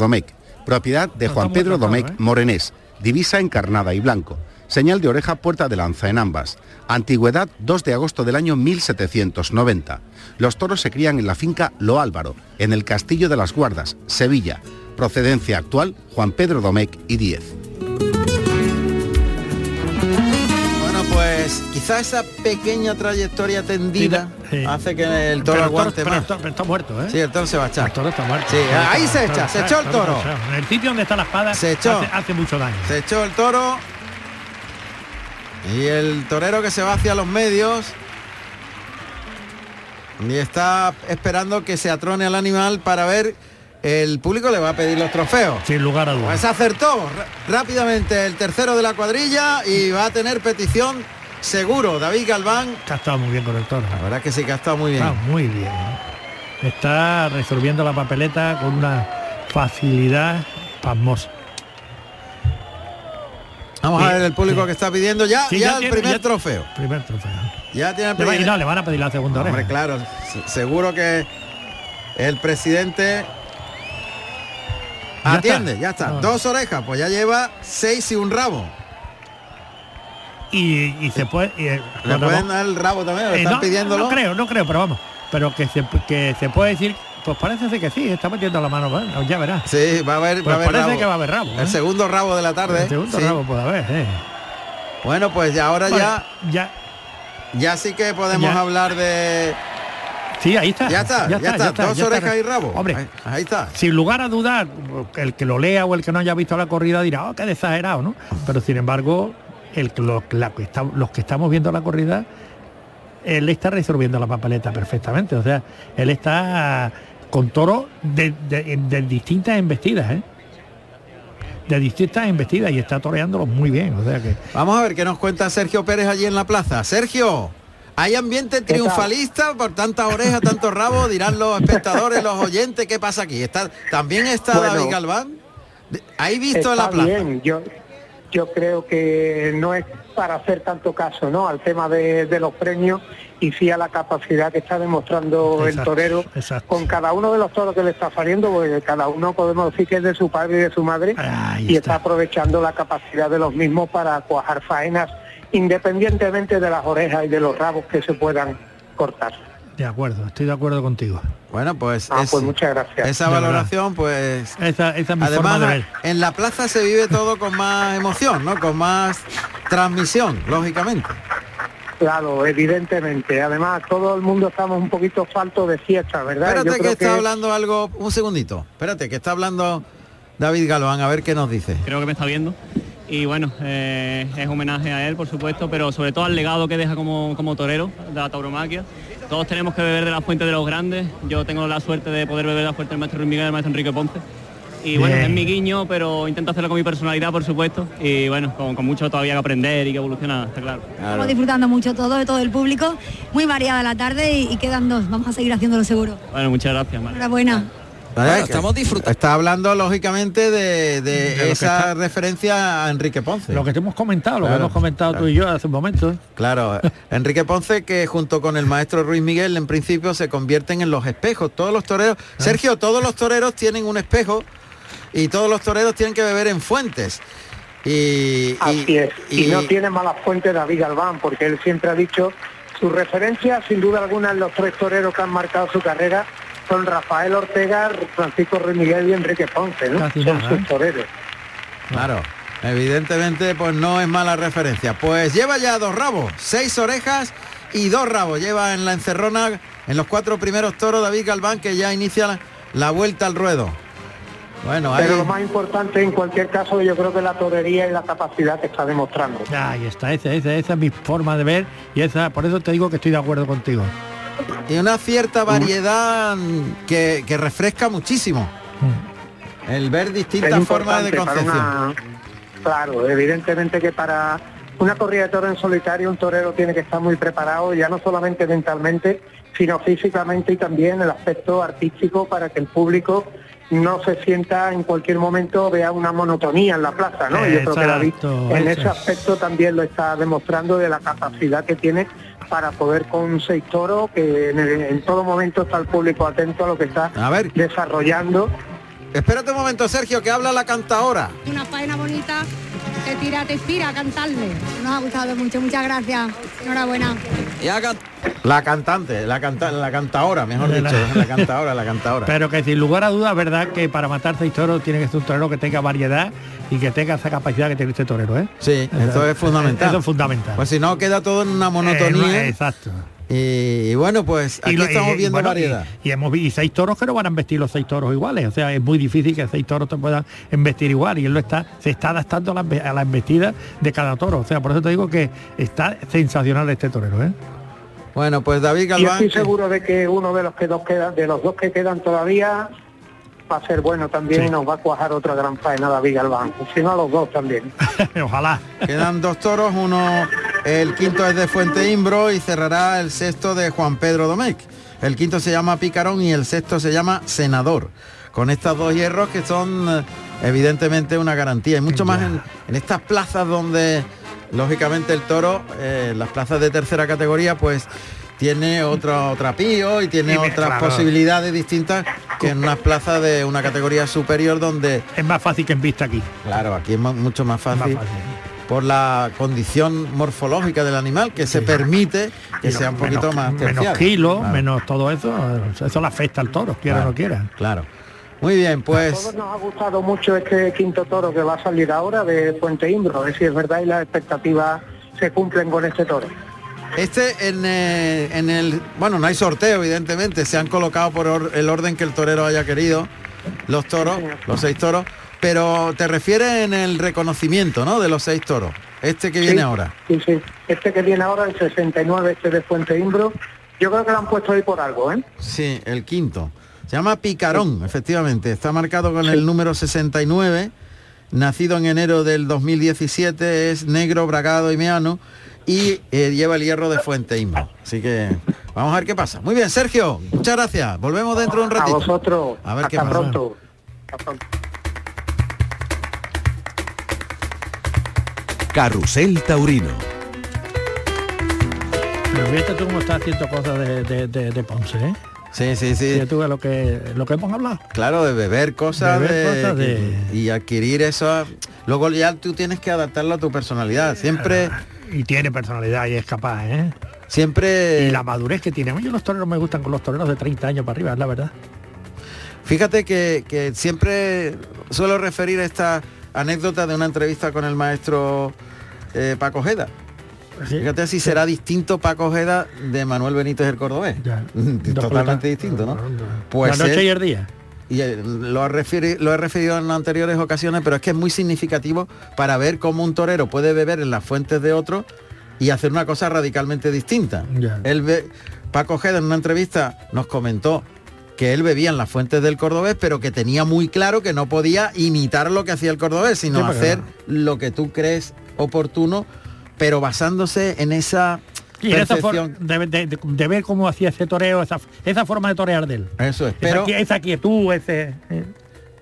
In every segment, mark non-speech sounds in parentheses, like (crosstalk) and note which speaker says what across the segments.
Speaker 1: Domecq, propiedad de Juan Pedro Domecq Morenés, divisa encarnada y blanco. Señal de oreja puerta de lanza en ambas. Antigüedad 2 de agosto del año 1790. Los toros se crían en la finca Lo Álvaro, en el Castillo de las Guardas, Sevilla. Procedencia actual Juan Pedro Domecq y 10.
Speaker 2: Pues quizá esa pequeña trayectoria tendida hace que el toro aguante
Speaker 3: pero,
Speaker 2: más.
Speaker 3: pero está muerto, ¿eh?
Speaker 2: Sí, el toro se va a echar.
Speaker 3: El toro está muerto.
Speaker 2: Sí, ahí se echa, se echó el toro.
Speaker 3: En el sitio donde está la espada
Speaker 2: Se echó.
Speaker 3: Hace, hace mucho daño.
Speaker 2: Se echó el toro. Y el torero que se va hacia los medios. Y está esperando que se atrone al animal para ver. El público le va a pedir los trofeos.
Speaker 3: Sin lugar a dudas.
Speaker 2: Pues acertó rápidamente el tercero de la cuadrilla y va a tener petición seguro. David Galván.
Speaker 3: Que ha estado muy bien con el toro.
Speaker 2: La verdad que sí que ha estado muy bien.
Speaker 3: Está muy bien. Está resolviendo la papeleta con una facilidad pasmosa.
Speaker 2: Vamos
Speaker 3: Sí,
Speaker 2: a ver el público
Speaker 3: sí.
Speaker 2: que está pidiendo ya,
Speaker 3: Sí,
Speaker 2: ya,
Speaker 3: ya
Speaker 2: el
Speaker 3: tiene-
Speaker 2: primer
Speaker 3: ya-
Speaker 2: trofeo.
Speaker 3: Primer trofeo.
Speaker 2: Ya tiene el
Speaker 3: Le va-
Speaker 2: primer-
Speaker 3: y no, le van a pedir la segunda
Speaker 2: Hombre,
Speaker 3: oreja.
Speaker 2: claro, se- seguro que el presidente
Speaker 3: Ya
Speaker 2: atiende,
Speaker 3: está.
Speaker 2: ya está. Dos orejas, pues ya lleva seis y un rabo.
Speaker 3: Y, y se puede... y, eh,
Speaker 2: ¿Le pueden dar el rabo también? ¿Le
Speaker 3: Eh,
Speaker 2: están
Speaker 3: no,
Speaker 2: pidiéndolo?
Speaker 3: No creo, no creo, pero vamos. Pero que se, que se puede decir, pues parece que sí, está metiendo la mano, ya verás.
Speaker 2: Sí, va a haber,
Speaker 3: Pues
Speaker 2: va a haber
Speaker 3: parece
Speaker 2: rabo.
Speaker 3: que va a haber rabo.
Speaker 2: El
Speaker 3: ¿eh?
Speaker 2: segundo rabo de la tarde.
Speaker 3: El segundo
Speaker 2: sí.
Speaker 3: rabo puede haber, eh.
Speaker 2: Bueno, pues ya ahora ya,
Speaker 3: ya,
Speaker 2: ya sí que podemos
Speaker 3: Ya.
Speaker 2: hablar de.
Speaker 3: Sí, ahí está.
Speaker 2: Ya está, ya, está. Dos
Speaker 3: ya
Speaker 2: orejas
Speaker 3: está.
Speaker 2: y rabo.
Speaker 3: Hombre,
Speaker 2: ahí, ahí está.
Speaker 3: sin lugar a dudar, el que lo lea o el que no haya visto la corrida dirá, oh, qué exagerado, ¿no? Pero sin embargo, el, lo- la está- los que estamos viendo la corrida, él está resolviendo la papeleta perfectamente. O sea, él está con toro de, de- de distintas embestidas, ¿eh? De distintas embestidas y está toreándolos muy bien. O sea que.
Speaker 2: Vamos a ver qué nos cuenta Sergio Pérez allí en la plaza. Sergio, ¿hay ambiente triunfalista por tantas orejas, tantos rabos? Dirán los espectadores, los oyentes, ¿qué pasa aquí? ¿Está, ¿También está
Speaker 4: Bueno,
Speaker 2: David Galván? ¿Hay visto en la
Speaker 4: Está
Speaker 2: plaza?
Speaker 4: bien, yo, yo creo que no es para hacer tanto caso ¿no? al tema de, de los premios y sí a la capacidad que está demostrando el torero
Speaker 3: exacto.
Speaker 4: con cada uno de los toros que le está saliendo, porque cada uno podemos decir que es de su padre y de su madre
Speaker 3: Ahí
Speaker 4: y
Speaker 3: está.
Speaker 4: está aprovechando la capacidad de los mismos para cuajar faenas independientemente de las orejas y de los rabos que se puedan cortar.
Speaker 3: De acuerdo, estoy de acuerdo contigo.
Speaker 2: Bueno, pues,
Speaker 4: Ah,
Speaker 2: es-
Speaker 4: pues muchas gracias.
Speaker 2: esa
Speaker 3: De verdad.
Speaker 2: valoración, pues...
Speaker 3: Esa, esa es mi forma de
Speaker 2: Además,
Speaker 3: ver.
Speaker 2: en la plaza se vive todo con más emoción, ¿no? Con más transmisión, lógicamente.
Speaker 4: Claro, evidentemente. Además, todo el mundo estamos un poquito falto de fiesta, ¿verdad?
Speaker 2: Espérate
Speaker 4: Yo
Speaker 2: que
Speaker 4: creo
Speaker 2: está hablando algo, un segundito. Espérate, que está hablando David Galván, a ver qué nos dice.
Speaker 5: creo que me está viendo. Y bueno, eh, es homenaje a él, por supuesto, pero sobre todo al legado que deja como, como torero de la tauromaquia. Todos tenemos que beber de la fuente de los grandes. Yo tengo la suerte de poder beber de la fuente del maestro Luis Miguel y del maestro Enrique Ponce. Y bueno,
Speaker 3: Bien.
Speaker 5: es mi guiño, pero intento hacerlo con mi personalidad, por supuesto. Y bueno, con, con mucho todavía que aprender y que evolucionar, está claro.
Speaker 6: Estamos disfrutando mucho todo, de todo el público. Muy variada la tarde y, y quedan dos. Vamos a seguir haciéndolo seguro.
Speaker 5: Bueno, muchas gracias, Mar.
Speaker 6: Enhorabuena.
Speaker 2: ¿Vale?
Speaker 7: estamos disfrutando.
Speaker 2: Está hablando, lógicamente, de, de esa
Speaker 3: está-
Speaker 2: referencia a Enrique Ponce.
Speaker 3: Lo que te hemos comentado, lo que hemos comentado
Speaker 2: claro.
Speaker 3: tú y yo hace un momento.
Speaker 2: Claro, Enrique Ponce que junto con el maestro Ruiz Miguel en principio se convierten en los espejos. Todos los toreros,
Speaker 3: Ah.
Speaker 2: Sergio, todos los toreros tienen un espejo y todos los toreros tienen que beber en fuentes. Y,
Speaker 4: Así
Speaker 2: y-
Speaker 4: es. Y,
Speaker 2: y-
Speaker 4: no tiene mala fuente David Galván, porque él siempre ha dicho su referencia, sin duda alguna, en los tres toreros que han marcado su carrera son Rafael Ortega, Francisco Ruiz Miguel y Enrique Ponce, ¿no?
Speaker 3: Casi
Speaker 4: son
Speaker 3: nada,
Speaker 4: sus
Speaker 3: ¿eh?
Speaker 4: toreros.
Speaker 2: Claro, evidentemente pues no es mala referencia. Pues lleva ya dos rabos, seis orejas y dos rabos. Lleva en la encerrona en los cuatro primeros toros David Galván que ya inicia la, la vuelta al ruedo. Bueno, ahí
Speaker 4: Pero lo más importante en cualquier caso yo creo que la torería y la capacidad que está demostrando.
Speaker 3: Ahí está, esa, esa, esa es mi forma de ver y esa, por eso te digo que estoy de acuerdo contigo.
Speaker 2: Y una cierta variedad que, que refresca muchísimo. El ver distintas formas de concepción.
Speaker 4: una- Claro, evidentemente que para una corrida de toro en solitario un torero tiene que estar muy preparado, ya no solamente mentalmente, sino físicamente y también el aspecto artístico para que el público no se sienta en cualquier momento, vea una monotonía en la plaza, ¿no? Y Yo creo que David en ese
Speaker 3: es.
Speaker 4: aspecto también lo está demostrando de la capacidad que tiene para poder con seis toros, que en, el- en todo momento está el público atento a lo que está
Speaker 2: A ver.
Speaker 4: desarrollando
Speaker 2: Espérate un momento, Sergio, que habla la cantadora.
Speaker 7: Una faena bonita, te tira, te inspira a cantarle.
Speaker 6: Nos ha gustado mucho, muchas gracias. Enhorabuena.
Speaker 2: La cantante, la canta, la cantadora, mejor dicho, la cantadora, la cantadora.
Speaker 3: Pero que sin lugar a dudas, verdad que para matar seis toros tiene que ser un torero que tenga variedad y que tenga esa capacidad que tiene este torero, ¿eh?
Speaker 2: Sí, eso es fundamental.
Speaker 3: Eso es fundamental.
Speaker 2: Pues si no queda todo en una monotonía.
Speaker 3: Eh, exacto.
Speaker 2: Y, y bueno, pues aquí
Speaker 3: lo-
Speaker 2: estamos
Speaker 3: y-
Speaker 2: viendo
Speaker 3: bueno,
Speaker 2: variedad.
Speaker 3: Y, y hemos visto seis toros que no van a embestir los seis toros iguales. O sea, es muy difícil que seis toros te puedan embestir igual. Y él lo está, se está adaptando a la, a la embestida de cada toro. O sea, por eso te digo que está sensacional este torero, ¿eh?
Speaker 2: Bueno, pues David
Speaker 4: Y
Speaker 2: Galván.
Speaker 4: estoy seguro de que uno de los que dos quedan, de los dos que quedan todavía va a ser bueno también
Speaker 3: Sí.
Speaker 4: y nos va a cuajar otra gran faena David Galván. Si no a los dos también. (laughs)
Speaker 3: Ojalá.
Speaker 2: Quedan dos toros, uno, el quinto es de Fuente Imbro y cerrará el sexto de Juan Pedro Domecq. El quinto se llama Picarón y el sexto se llama Senador. Con estos dos hierros que son eh, evidentemente una garantía. Y mucho más en, en estas plazas donde lógicamente el toro, eh, las plazas de tercera categoría, pues tiene otro trapío y tiene otras
Speaker 3: claro.
Speaker 2: posibilidades distintas que en unas plazas de una categoría superior donde,
Speaker 3: Es más fácil que en vista aquí.
Speaker 2: claro, aquí es mucho más fácil. Por la condición morfológica del animal que se permite que sea un poquito
Speaker 3: menos,
Speaker 2: más
Speaker 3: menos kilos,
Speaker 2: Claro,
Speaker 3: menos todo eso, eso le afecta al toro, quiera o
Speaker 2: claro,
Speaker 3: no quiera.
Speaker 2: Claro. Muy bien,
Speaker 4: A
Speaker 2: pues
Speaker 4: todos nos ha gustado mucho este quinto toro que va a salir ahora de Fuente Imbro, a ver si es verdad y las expectativas se cumplen con este toro.
Speaker 2: este en, eh, en el bueno no hay sorteo evidentemente se han colocado por or- el orden que el torero haya querido los toros, los seis toros, pero te refieres en el reconocimiento, ¿no? De los seis toros. Este que viene ahora.
Speaker 4: Sí, sí. Este que viene ahora, el 69, este de Fuente Imbro, yo creo que lo han puesto ahí por algo, ¿eh?
Speaker 2: Sí, el quinto. Se llama Picarón, efectivamente. Está marcado con el número 69. Nacido en enero del 2017, es negro, bragado y meano y eh, lleva el hierro de Fuente Imbro. Así que vamos a ver qué pasa. Muy bien, Sergio, muchas gracias. Volvemos dentro de un
Speaker 4: A
Speaker 2: ratito.
Speaker 4: vosotros.
Speaker 2: A ver qué pasa.
Speaker 4: pronto. Hasta pronto.
Speaker 8: Carrusel Taurino.
Speaker 3: Pero fíjate tú cómo está haciendo cosas de, de- de- de Ponce, ¿eh?
Speaker 2: Sí, sí, sí.
Speaker 3: Tú lo que, lo que hemos hablado.
Speaker 2: Claro, de beber cosas,
Speaker 3: Beber
Speaker 2: de-
Speaker 3: cosas de-
Speaker 2: y adquirir eso. Luego ya tú tienes que adaptarlo a tu personalidad. Siempre,
Speaker 3: Y tiene personalidad y es capaz, ¿eh?
Speaker 2: siempre.
Speaker 3: Y la madurez que tiene. A mí los toreros me gustan con los toreros de 30 años para arriba, es la verdad.
Speaker 2: Fíjate que, que siempre suelo referir esta anécdota de una entrevista con el maestro eh, Paco Ojeda.
Speaker 3: Sí.
Speaker 2: Fíjate si será distinto Paco Ojeda de Manuel Benítez el Cordobés.
Speaker 3: Ya. (laughs)
Speaker 2: Totalmente distinto, ¿no? Pues
Speaker 3: la noche y el día.
Speaker 2: y eh, lo, lo he referido en anteriores ocasiones, pero es que es muy significativo para ver cómo un torero puede beber en las fuentes de otro y hacer una cosa radicalmente distinta.
Speaker 3: Ya.
Speaker 2: Él Paco Ojeda en una entrevista nos comentó que él bebía en las fuentes del cordobés, pero que tenía muy claro que no podía imitar lo que hacía el cordobés, sino hacer lo que tú crees oportuno, pero basándose en esa
Speaker 3: Y esa forma de, de- de- de ver cómo hacía ese toreo, esa, esa forma de torear de él.
Speaker 2: Eso es,
Speaker 3: Esa
Speaker 2: pero
Speaker 3: qui- esa, quietud, ese... eh,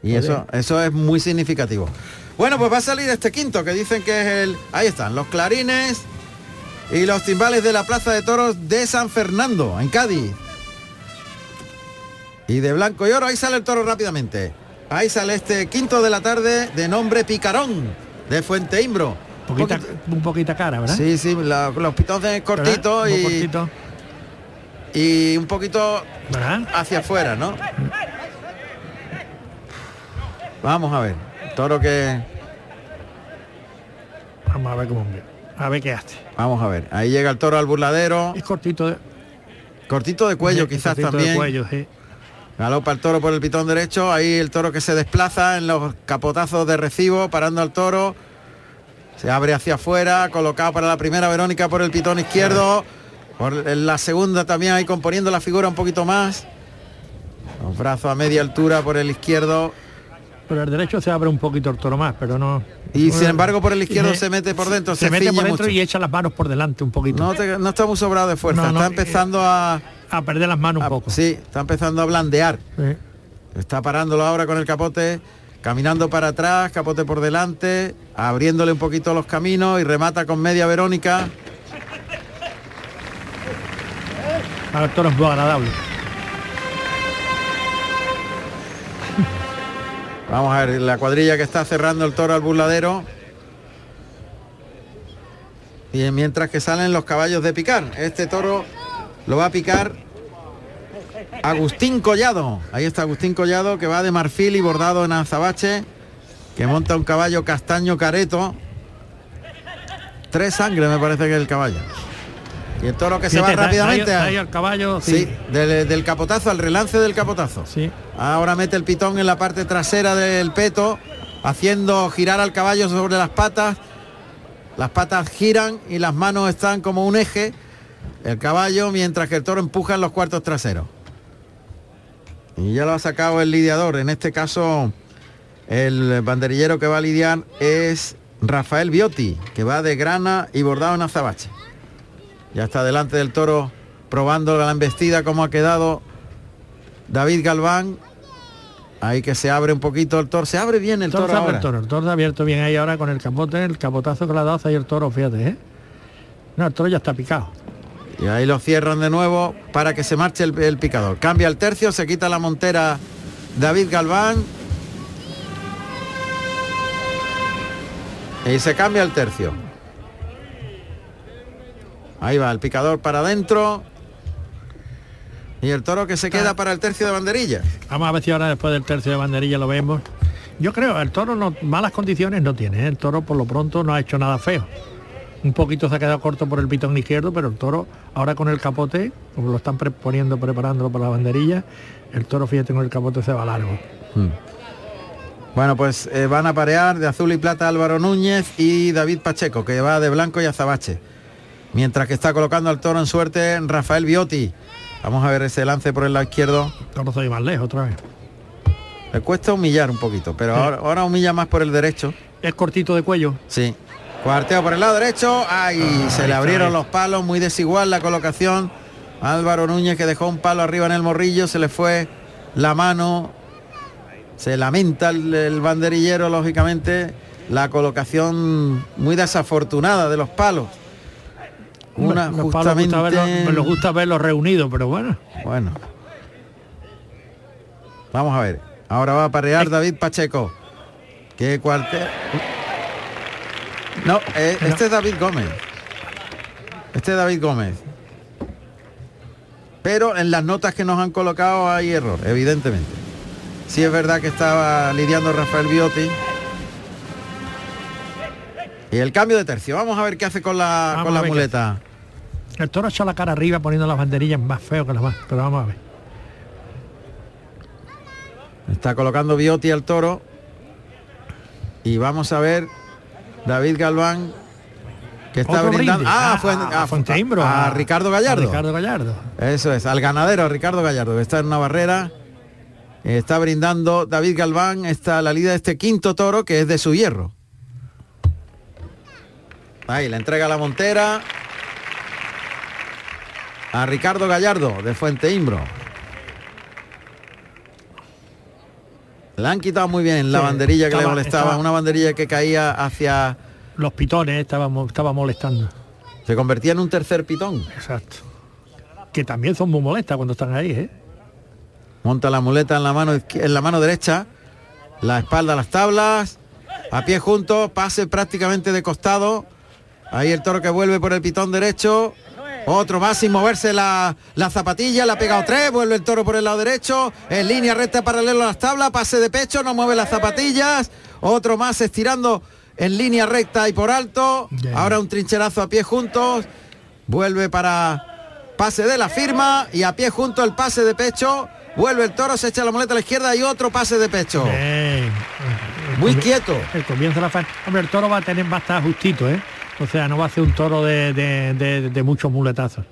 Speaker 2: Y eso, eso es muy significativo. Bueno, pues va a salir este quinto que dicen que es el. Ahí están, los clarines y los timbales de la Plaza de Toros de San Fernando, en Cádiz. Y de blanco y oro, ahí sale el toro rápidamente. Ahí sale este quinto de la tarde de nombre Picarón, de Fuente Imbro.
Speaker 3: poquita,
Speaker 2: Un poquito-
Speaker 3: un poquita cara, ¿verdad?
Speaker 2: Sí, sí, la- los pitones cortitos y,
Speaker 3: cortito,
Speaker 2: y un poquito
Speaker 3: ¿verdad?
Speaker 2: hacia afuera, ¿no? Vamos a ver. Toro que.
Speaker 3: Vamos a ver cómo a ver qué hace.
Speaker 2: Vamos a ver. Ahí llega el toro al burladero.
Speaker 3: Es cortito de
Speaker 2: Cortito de cuello
Speaker 3: sí,
Speaker 2: quizás
Speaker 3: cortito
Speaker 2: también.
Speaker 3: De cuello, sí.
Speaker 2: Galopa el toro por el pitón derecho. Ahí el toro que se desplaza en los capotazos de recibo, parando al toro. Se abre hacia afuera, colocado para la primera Verónica por el pitón izquierdo. Por la segunda también ahí componiendo la figura un poquito más. Los brazos a media altura por el izquierdo.
Speaker 3: Pero el derecho se abre un poquito el toro más, pero no.
Speaker 2: Y sin embargo por el izquierdo
Speaker 3: Y
Speaker 2: se mete por dentro,
Speaker 3: Se,
Speaker 2: se,
Speaker 3: mete por dentro
Speaker 2: mucho.
Speaker 3: y echa las manos por delante un poquito.
Speaker 2: No, te- no está muy sobrado de fuerza,
Speaker 3: No, no,
Speaker 2: está
Speaker 3: eh,
Speaker 2: empezando a,
Speaker 3: A perder las manos
Speaker 2: a-
Speaker 3: un poco.
Speaker 2: Sí, está empezando a blandear.
Speaker 3: Sí.
Speaker 2: Está parándolo ahora con el capote, caminando para atrás, capote por delante, abriéndole un poquito los caminos y remata con media Verónica.
Speaker 3: Ahora el toro es muy agradable. (laughs)
Speaker 2: Vamos a ver la cuadrilla que está cerrando el toro al burladero. Y mientras que salen los caballos de picar. Este toro lo va a picar Agustín Collado. Ahí está Agustín Collado que va de marfil y bordado en azabache. Que monta un caballo castaño careto. Tres sangres me parece que es el caballo. Y el toro que se va rápidamente.
Speaker 3: ahí-
Speaker 2: a-
Speaker 3: ahí al caballo,
Speaker 2: Sí,
Speaker 3: sí.
Speaker 2: del, del capotazo, al relance del capotazo.
Speaker 3: Sí.
Speaker 2: Ahora mete el pitón en la parte trasera del peto, haciendo girar al caballo sobre las patas. Las patas giran y las manos están como un eje. El caballo, mientras que el toro empuja en los cuartos traseros. Y ya lo ha sacado el lidiador. En este caso, el banderillero que va a lidiar es Rafael Biotti, que va de grana y bordado en azabache. Ya está delante del toro probando la embestida, cómo ha quedado David Galván. Ahí que se abre un poquito el toro. Se abre bien el
Speaker 3: El toro,
Speaker 2: toro
Speaker 3: se abre
Speaker 2: ahora.
Speaker 3: el toro, el toro abierto bien ahí ahora con el capote, el capotazo que le ha dado ahí el toro, fíjate, ¿eh? No, el toro ya está picado.
Speaker 2: Y ahí lo cierran de nuevo para que se marche el, el picador. Cambia el tercio, se quita la montera David Galván. Y se cambia el tercio. Ahí va el picador para adentro. Y el toro que se queda para el tercio de banderilla.
Speaker 3: Vamos a ver si ahora después del tercio de banderilla lo vemos. Yo creo, el toro no, malas condiciones no tiene, ¿eh? el toro por lo pronto no ha hecho nada feo. Un poquito se ha quedado corto por el pitón izquierdo, pero el toro ahora con el capote, como lo están pre- poniendo, preparándolo para la banderilla, el toro fíjate con el capote se va largo.
Speaker 2: Bueno, pues eh, van a parear de azul y plata Álvaro Núñez y David Pacheco, que va de blanco y azabache. Mientras que está colocando al toro en suerte Rafael Biotti. Vamos a ver ese lance por el lado izquierdo.
Speaker 3: Toro se más lejos otra vez.
Speaker 2: Le cuesta humillar un poquito, pero
Speaker 3: Sí.
Speaker 2: ahora, ahora humilla más por el derecho.
Speaker 3: Es cortito de cuello.
Speaker 2: Sí. Cuarteo por el lado derecho. Ay, se le abrieron los palos, muy desigual la colocación. Álvaro Núñez que dejó un palo arriba en el morrillo, se le fue la mano. Se lamenta el, el banderillero, lógicamente, la colocación muy desafortunada de los palos. Una
Speaker 3: Los palos
Speaker 2: justamente.
Speaker 3: gusta verlos- me los gusta verlos reunidos, pero bueno.
Speaker 2: Bueno. Vamos a ver. Ahora va a parear David Pacheco. Que cuartel. No, eh, este es David Gómez. Este es David Gómez. Pero en las notas que nos han colocado hay error, evidentemente. Sí es verdad que estaba lidiando Rafael Biotti. Y el cambio de tercio. Vamos a ver qué hace con la,
Speaker 3: Vamos
Speaker 2: con la muleta.
Speaker 3: El toro echado la cara arriba poniendo las banderillas más feo que las más. Pero vamos a ver.
Speaker 2: Está colocando Biotti al toro. Y vamos a ver David Galván que está
Speaker 3: Otro
Speaker 2: brindando. Ah,
Speaker 3: Ah,
Speaker 2: fue
Speaker 3: a
Speaker 2: a,
Speaker 3: Fuenteimbro,
Speaker 2: a
Speaker 3: a-
Speaker 2: Ricardo Gallardo.
Speaker 3: a Ricardo Gallardo.
Speaker 2: Eso es, al ganadero, Ricardo Gallardo, que está en una barrera. Está brindando David Galván, está la lida de este quinto toro que es de su hierro. Ahí, le entrega la montera a Ricardo Gallardo de Fuente Imbro. Le han quitado muy bien la
Speaker 3: Sí,
Speaker 2: banderilla que le
Speaker 3: estaba-
Speaker 2: molestaba,
Speaker 3: estaba-
Speaker 2: una banderilla que caía hacia...
Speaker 3: Los pitones estaban mo- estaba molestando.
Speaker 2: Se convertía en un tercer pitón.
Speaker 3: Exacto. Que también son muy molestas cuando están ahí, ¿eh?
Speaker 2: Monta la muleta en la mano en la mano derecha, la espalda a las tablas, a pie juntos, pase prácticamente de costado. Ahí el toro que vuelve por el pitón derecho. Otro más sin moverse la, la zapatilla, la ha pegado tres, vuelve el toro por el lado derecho, en línea recta paralelo a las tablas, pase de pecho, no mueve las zapatillas, otro más estirando en línea recta y por alto, ahora un trincherazo a pie juntos, vuelve para pase de la firma y a pie junto el pase de pecho, vuelve el toro, se echa la muleta a la izquierda y otro pase de pecho.
Speaker 3: Bien.
Speaker 2: Muy
Speaker 3: El
Speaker 2: quieto.
Speaker 3: El comienzo de la Hombre, el toro va a tener, va a estar justito, ¿eh? O sea, no va a ser un toro de, de- de- de muchos muletazos.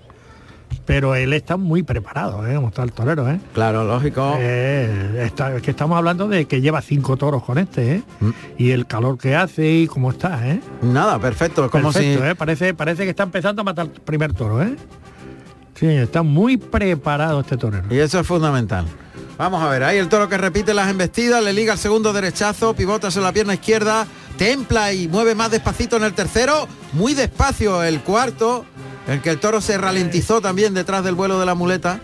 Speaker 3: Pero él está muy preparado, ¿eh? Como está el torero, ¿eh?
Speaker 2: Claro, lógico.
Speaker 3: Eh, está- es que estamos hablando de que lleva cinco toros con este, ¿eh?
Speaker 2: Mm.
Speaker 3: Y el calor que hace y cómo está, ¿eh?
Speaker 2: Nada, perfecto. es Como
Speaker 3: Perfecto,
Speaker 2: si
Speaker 3: ¿eh? Parece, parece que está empezando a matar el primer toro, ¿eh? Sí, está muy preparado este torero.
Speaker 2: Y eso es fundamental. Vamos a ver, ahí el toro que repite las embestidas, le liga el segundo derechazo, pivota sobre la pierna izquierda, templa y mueve más despacito en el tercero, muy despacio el cuarto, el que el toro se ralentizó también detrás del vuelo de la muleta.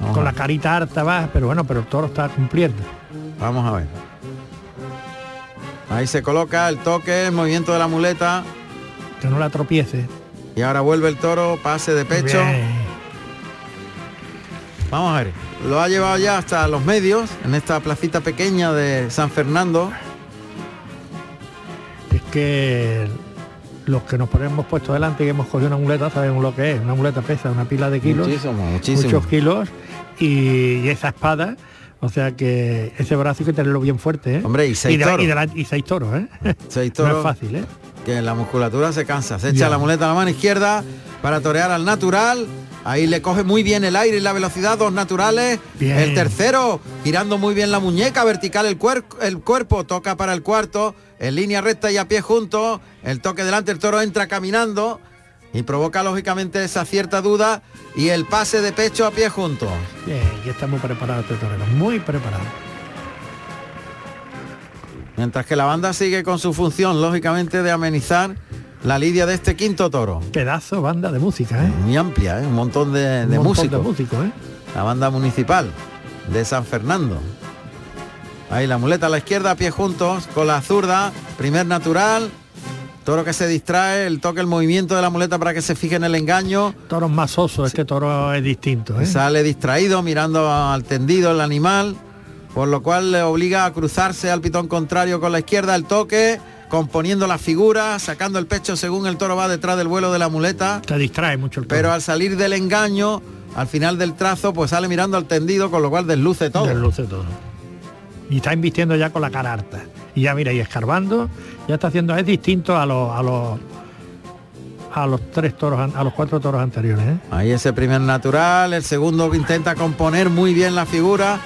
Speaker 2: Vamos,
Speaker 3: Con la carita harta va, pero bueno, pero el toro está cumpliendo.
Speaker 2: vamos a ver. Ahí se coloca el toque, el movimiento de la muleta.
Speaker 3: Que no la tropiece.
Speaker 2: Y ahora vuelve el toro, pase de pecho.
Speaker 3: Bien.
Speaker 2: Vamos a ver. Lo ha llevado ya hasta los medios, en esta placita pequeña de San Fernando.
Speaker 3: Que los que nos ponemos puesto delante y que hemos cogido una muleta sabemos lo que es. Una muleta pesa una pila de kilos.
Speaker 2: Muchísimo, muchísimo.
Speaker 3: Muchos kilos. Y, y esa espada. O sea que ese brazo hay que tenerlo bien fuerte, ¿eh?
Speaker 2: Hombre, y seis
Speaker 3: de-
Speaker 2: toros.
Speaker 3: y de la- y seis toros, ¿eh?
Speaker 2: Seis (laughs)
Speaker 3: No
Speaker 2: toros.
Speaker 3: es fácil, ¿eh?
Speaker 2: que la musculatura se cansa. Se echa la muleta a la mano izquierda para torear al natural. Ahí le coge muy bien el aire y la velocidad, dos naturales.
Speaker 3: Bien.
Speaker 2: El tercero, girando muy bien la muñeca, vertical el, cuer- el cuerpo, toca para el cuarto, en línea recta y a pie juntos. El toque delante, el toro entra caminando y provoca lógicamente esa cierta duda y el pase de pecho a pie juntos.
Speaker 3: Bien, y está muy preparado este torero, muy preparado.
Speaker 2: Mientras que la banda sigue con su función, lógicamente, de amenizar la lidia de este quinto toro.
Speaker 3: Pedazo banda de música, ¿eh?
Speaker 2: Muy amplia, ¿eh? un montón de,
Speaker 3: Un
Speaker 2: de
Speaker 3: montón
Speaker 2: músicos.
Speaker 3: de músicos, ¿eh?
Speaker 2: la banda municipal de San Fernando. Ahí la muleta a la izquierda, pies juntos, con la zurda, primer natural, toro que se distrae, el toque, el movimiento de la muleta para que se fije en el engaño,
Speaker 3: Toros más osos, este toro es distinto, ¿eh?
Speaker 2: sale distraído mirando al tendido el animal, por lo cual le obliga a cruzarse al pitón contrario con la izquierda, el toque, componiendo la figura, sacando el pecho según el toro va detrás del vuelo de la muleta.
Speaker 3: Se distrae mucho el toro.
Speaker 2: Pero al salir del engaño, al final del trazo, pues sale mirando al tendido, con lo cual desluce todo.
Speaker 3: Desluce todo. Y está invistiendo ya con la cara harta. Y ya mira, y escarbando, ya está haciendo, es distinto a los a los a los tres toros, a los cuatro toros anteriores, ¿eh?
Speaker 2: Ahí ese primer natural, el segundo intenta componer muy bien la figura,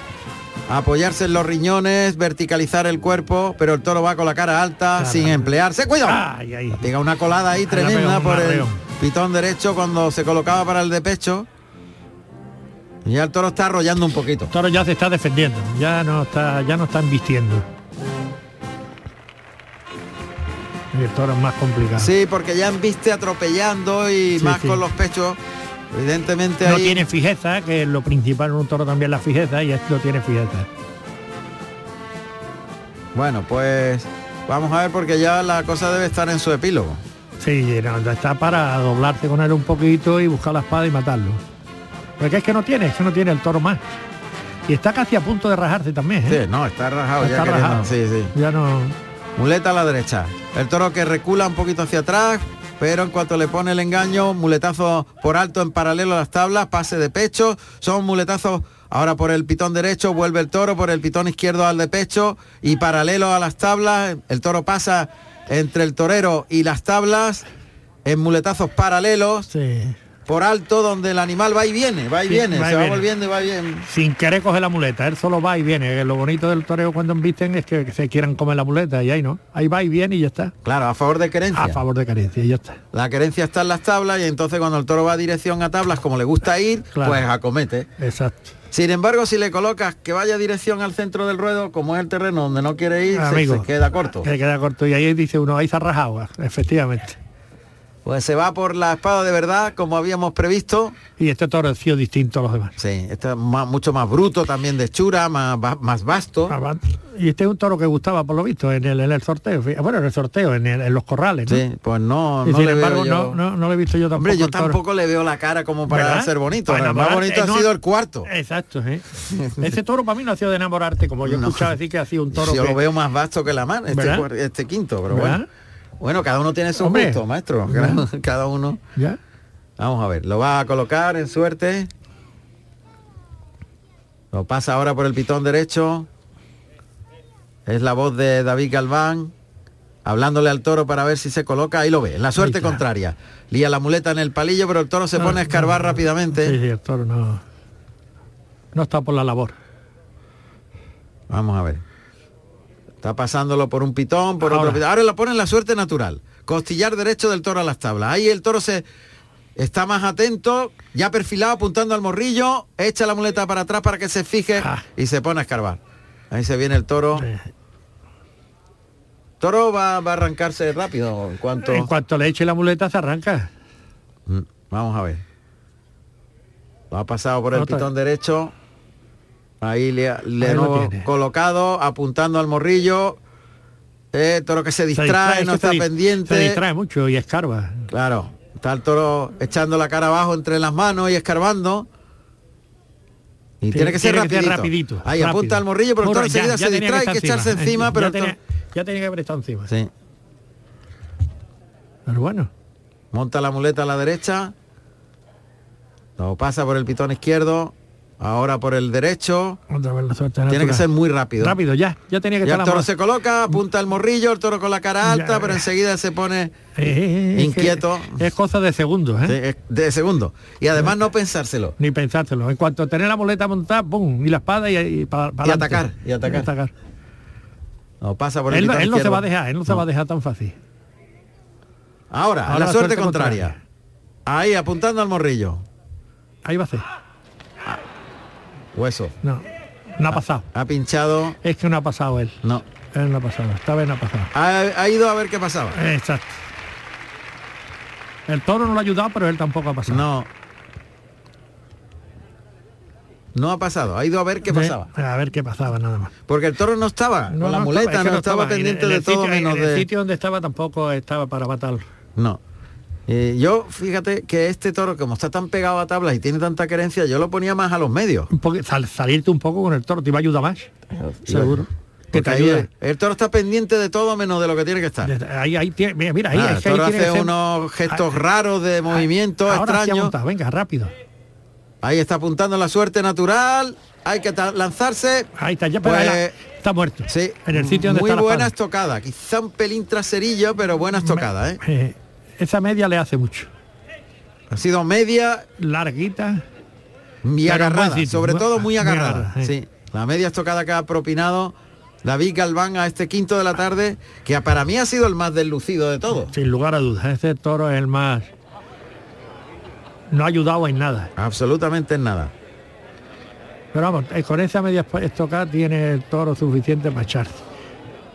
Speaker 2: apoyarse en los riñones, verticalizar el cuerpo, pero el toro va con la cara alta,
Speaker 3: Claro.
Speaker 2: sin emplearse. ¡Cuidado!
Speaker 3: Ay, ay.
Speaker 2: Pega una colada ahí tremenda por el pitón derecho cuando se colocaba para el de pecho. Y ya el toro está arrollando un poquito.
Speaker 3: El toro ya se está defendiendo, ya no está, ya no está invistiendo. Y el toro es más complicado.
Speaker 2: Sí, porque ya viste atropellando y
Speaker 3: Sí,
Speaker 2: más
Speaker 3: sí.
Speaker 2: con los pechos. Evidentemente
Speaker 3: no tiene fijeza, que es lo principal en un toro también la fijeza, y esto tiene fijeza.
Speaker 2: Bueno, pues vamos a ver porque ya la cosa debe estar en su epílogo.
Speaker 3: Sí, no, está para doblarse con él un poquito y buscar la espada y matarlo. Porque es que no tiene, es que no tiene el toro más. Y está casi a punto de rajarse también, ¿eh?
Speaker 2: Sí, no, está rajado ya
Speaker 3: Está rajado.
Speaker 2: Sí, sí.
Speaker 3: Ya no.
Speaker 2: Muleta a la derecha. El toro que recula un poquito hacia atrás, pero en cuanto le pone el engaño, muletazo por alto en paralelo a las tablas, pase de pecho, son muletazos ahora por el pitón derecho, vuelve el toro por el pitón izquierdo al de pecho y paralelo a las tablas, el toro pasa entre el torero y las tablas en muletazos paralelos. Por alto donde el animal va y viene, va y
Speaker 3: Sí,
Speaker 2: viene,
Speaker 3: va y
Speaker 2: se va
Speaker 3: viene.
Speaker 2: volviendo y va bien.
Speaker 3: Sin querer coger la muleta, él solo va y viene. Lo bonito del toreo cuando embisten es que se quieran comer la muleta y ahí no. Ahí va y viene y ya está.
Speaker 2: Claro, a favor de querencia.
Speaker 3: A favor de carencia y ya está.
Speaker 2: La querencia está en las tablas y entonces cuando el toro va a dirección a tablas, como le gusta ir,
Speaker 3: Claro.
Speaker 2: pues acomete.
Speaker 3: Exacto.
Speaker 2: Sin embargo, si le colocas que vaya dirección al centro del ruedo, como es el terreno donde no quiere ir, se-
Speaker 3: Amigo.
Speaker 2: se, queda corto.
Speaker 3: Que queda corto y ahí dice uno, ahí se ha rajado, efectivamente.
Speaker 2: Pues se va por la espada de verdad, como habíamos previsto.
Speaker 3: Y este toro ha sido distinto a los demás.
Speaker 2: Sí, este es más- mucho más bruto, también de hechura, más, más vasto.
Speaker 3: Ah, Y este es un toro que gustaba por lo visto en el, en el sorteo. Bueno, en el sorteo, en, el- en los corrales. ¿no?
Speaker 2: Sí, pues no,
Speaker 3: Y
Speaker 2: no
Speaker 3: sin
Speaker 2: le
Speaker 3: embargo,
Speaker 2: veo yo-
Speaker 3: no, no, no lo he visto yo tampoco.
Speaker 2: Hombre, yo tampoco le veo la cara como para
Speaker 3: ¿Verdad?
Speaker 2: ser bonito.
Speaker 3: Para
Speaker 2: el más bonito ha sido el cuarto.
Speaker 3: Exacto, ¿eh? (laughs) Ese toro para mí no ha sido de enamorarte, como yo
Speaker 2: No.
Speaker 3: escuchaba decir que ha sido un toro
Speaker 2: yo
Speaker 3: que-
Speaker 2: lo veo más vasto que la mano, este, este quinto, pero
Speaker 3: ¿Verdad?
Speaker 2: bueno. Bueno, cada uno tiene su
Speaker 3: Hombre.
Speaker 2: gusto, maestro. Cada, cada uno.
Speaker 3: ¿Ya?
Speaker 2: Vamos a ver, lo va a colocar en suerte. Lo pasa ahora por el pitón derecho. Es la voz de David Galván, hablándole al toro para ver si se coloca. Ahí lo ve, en la suerte contraria. Lía la muleta en el palillo, pero el toro se
Speaker 3: No,
Speaker 2: pone a escarbar
Speaker 3: no, no.
Speaker 2: rápidamente.
Speaker 3: Sí, sí, el toro no, no está por la labor.
Speaker 2: Vamos a ver. Está pasándolo por un pitón, por
Speaker 3: Ahora.
Speaker 2: otro pitón. Ahora lo pone en la suerte natural. Costillar derecho del toro a las tablas. Ahí el toro se está más atento, ya perfilado, apuntando al morrillo, echa la muleta para atrás para que se fije
Speaker 3: Ah.
Speaker 2: y se pone a escarbar. Ahí se viene el toro. Toro va, va a arrancarse rápido en cuanto.
Speaker 3: En cuanto le eche la muleta se arranca.
Speaker 2: Mm, Vamos a ver. Lo ha pasado por el pitón derecho. Ahí le, le
Speaker 3: Ahí
Speaker 2: colocado, apuntando al morrillo. Eh, toro que se distrae, no está
Speaker 3: se
Speaker 2: pendiente.
Speaker 3: Se distrae mucho y escarba.
Speaker 2: Claro, está el toro echando la cara abajo entre las manos y escarbando. Y tiene, que ser
Speaker 3: tiene
Speaker 2: rapidito.
Speaker 3: rapidito,
Speaker 2: Ahí
Speaker 3: rápido.
Speaker 2: apunta al morrillo, pero el toro
Speaker 3: Bueno, ya-
Speaker 2: enseguida
Speaker 3: ya
Speaker 2: se distrae, hay que echarse encima,
Speaker 3: Ya
Speaker 2: pero toro-
Speaker 3: tenía, ya tenía que haber estado encima.
Speaker 2: Sí.
Speaker 3: Pero bueno,
Speaker 2: Monta la muleta a la derecha. Lo pasa por el pitón izquierdo. Ahora por el derecho.
Speaker 3: otra vez la suerte
Speaker 2: Tiene que ser muy rápido.
Speaker 3: Rápido, ya. Ya tenía que
Speaker 2: Ya
Speaker 3: estar
Speaker 2: el toro se coloca, apunta el morrillo, el toro con la cara alta,
Speaker 3: Ya,
Speaker 2: pero
Speaker 3: ya.
Speaker 2: enseguida se pone
Speaker 3: Eh,
Speaker 2: inquieto.
Speaker 3: Es cosa de segundos, ¿eh?
Speaker 2: sí, de segundo. Y además no pensárselo.
Speaker 3: Ni pensárselo. En cuanto tener la muleta montada, ¡pum! Y la espada y, y para
Speaker 2: Y atacar, y atacar. No, pasa por el
Speaker 3: Él, él no se va a dejar, él no, se va a dejar tan fácil.
Speaker 2: Ahora,
Speaker 3: Ahora
Speaker 2: la
Speaker 3: la
Speaker 2: suerte,
Speaker 3: suerte
Speaker 2: contraria.
Speaker 3: contraria.
Speaker 2: Ahí, apuntando al morrillo.
Speaker 3: Ahí va a ser.
Speaker 2: Hueso.
Speaker 3: No, no ha pasado.
Speaker 2: Ha pinchado.
Speaker 3: Es que no ha pasado él.
Speaker 2: No.
Speaker 3: Él no ha pasado. Esta vez no ha pasado.
Speaker 2: Ha, ha ido a ver qué pasaba.
Speaker 3: Exacto. El toro no lo ha ayudado, pero él tampoco ha pasado.
Speaker 2: No. No ha pasado. Ha ido a ver qué pasaba.
Speaker 3: A ver qué pasaba nada más.
Speaker 2: Porque el toro no estaba
Speaker 3: No,
Speaker 2: con la
Speaker 3: no
Speaker 2: muleta,
Speaker 3: estaba, es que
Speaker 2: no, estaba, pendiente
Speaker 3: en
Speaker 2: de todo menos
Speaker 3: en el
Speaker 2: de.
Speaker 3: sitio donde estaba tampoco estaba para matarlo.
Speaker 2: No. Eh, yo, fíjate que este toro, como está tan pegado a tablas y tiene tanta querencia, yo lo ponía más a los medios.
Speaker 3: Un poco- sal- salirte un poco con el toro te iba a ayudar más. Seguro. Que
Speaker 2: Porque
Speaker 3: te
Speaker 2: ahí el, toro está pendiente de todo menos de lo que tiene que estar.
Speaker 3: Ahí, ahí tiene, mira, mira, ahí,
Speaker 2: Ah, el
Speaker 3: ahí
Speaker 2: toro
Speaker 3: tiene
Speaker 2: hace
Speaker 3: ser-
Speaker 2: unos gestos
Speaker 3: Ah,
Speaker 2: raros de movimiento
Speaker 3: sí ha
Speaker 2: extraños.
Speaker 3: venga, rápido.
Speaker 2: Ahí está apuntando la suerte natural. Hay que lanzarse.
Speaker 3: Ahí está, ya
Speaker 2: Pues,
Speaker 3: la- está muerto.
Speaker 2: Sí,
Speaker 3: En el sitio donde
Speaker 2: muy
Speaker 3: está
Speaker 2: buena estocada. Quizá un pelín traserillo, pero buena estocada, ¿eh?
Speaker 3: Eh, esa media le hace mucho.
Speaker 2: Ha sido media
Speaker 3: Larguita.
Speaker 2: y agarrada,
Speaker 3: sitio,
Speaker 2: sobre todo muy
Speaker 3: muy
Speaker 2: agarrada.
Speaker 3: sí.
Speaker 2: sí. La media estocada que ha propinado David Galván a este quinto de la tarde, que para mí ha sido el más deslucido de todos.
Speaker 3: Sin lugar a dudas. Este toro es el más. No ha ayudado en nada.
Speaker 2: Absolutamente en nada.
Speaker 3: Pero vamos, eh, con esa media estocada tiene el toro suficiente para echarse.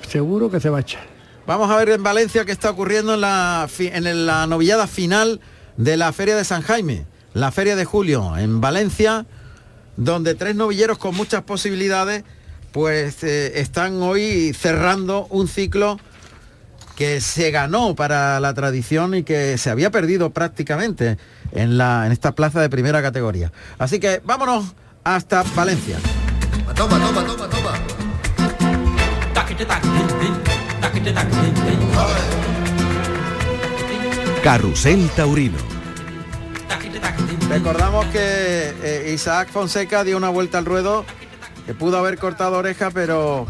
Speaker 3: Seguro que se va a echar.
Speaker 2: Vamos a ver en Valencia qué está ocurriendo en la, novillada final de la Feria de San Jaime, la Feria de Julio en Valencia, donde tres novilleros con muchas posibilidades, pues eh, están hoy cerrando un ciclo que se ganó para la tradición y que se había perdido prácticamente en, esta plaza de primera categoría. Así que vámonos hasta Valencia.
Speaker 8: Carrusel Taurino.
Speaker 2: Recordamos que eh, Isaac Fonseca dio una vuelta al ruedo, que pudo haber cortado oreja, pero,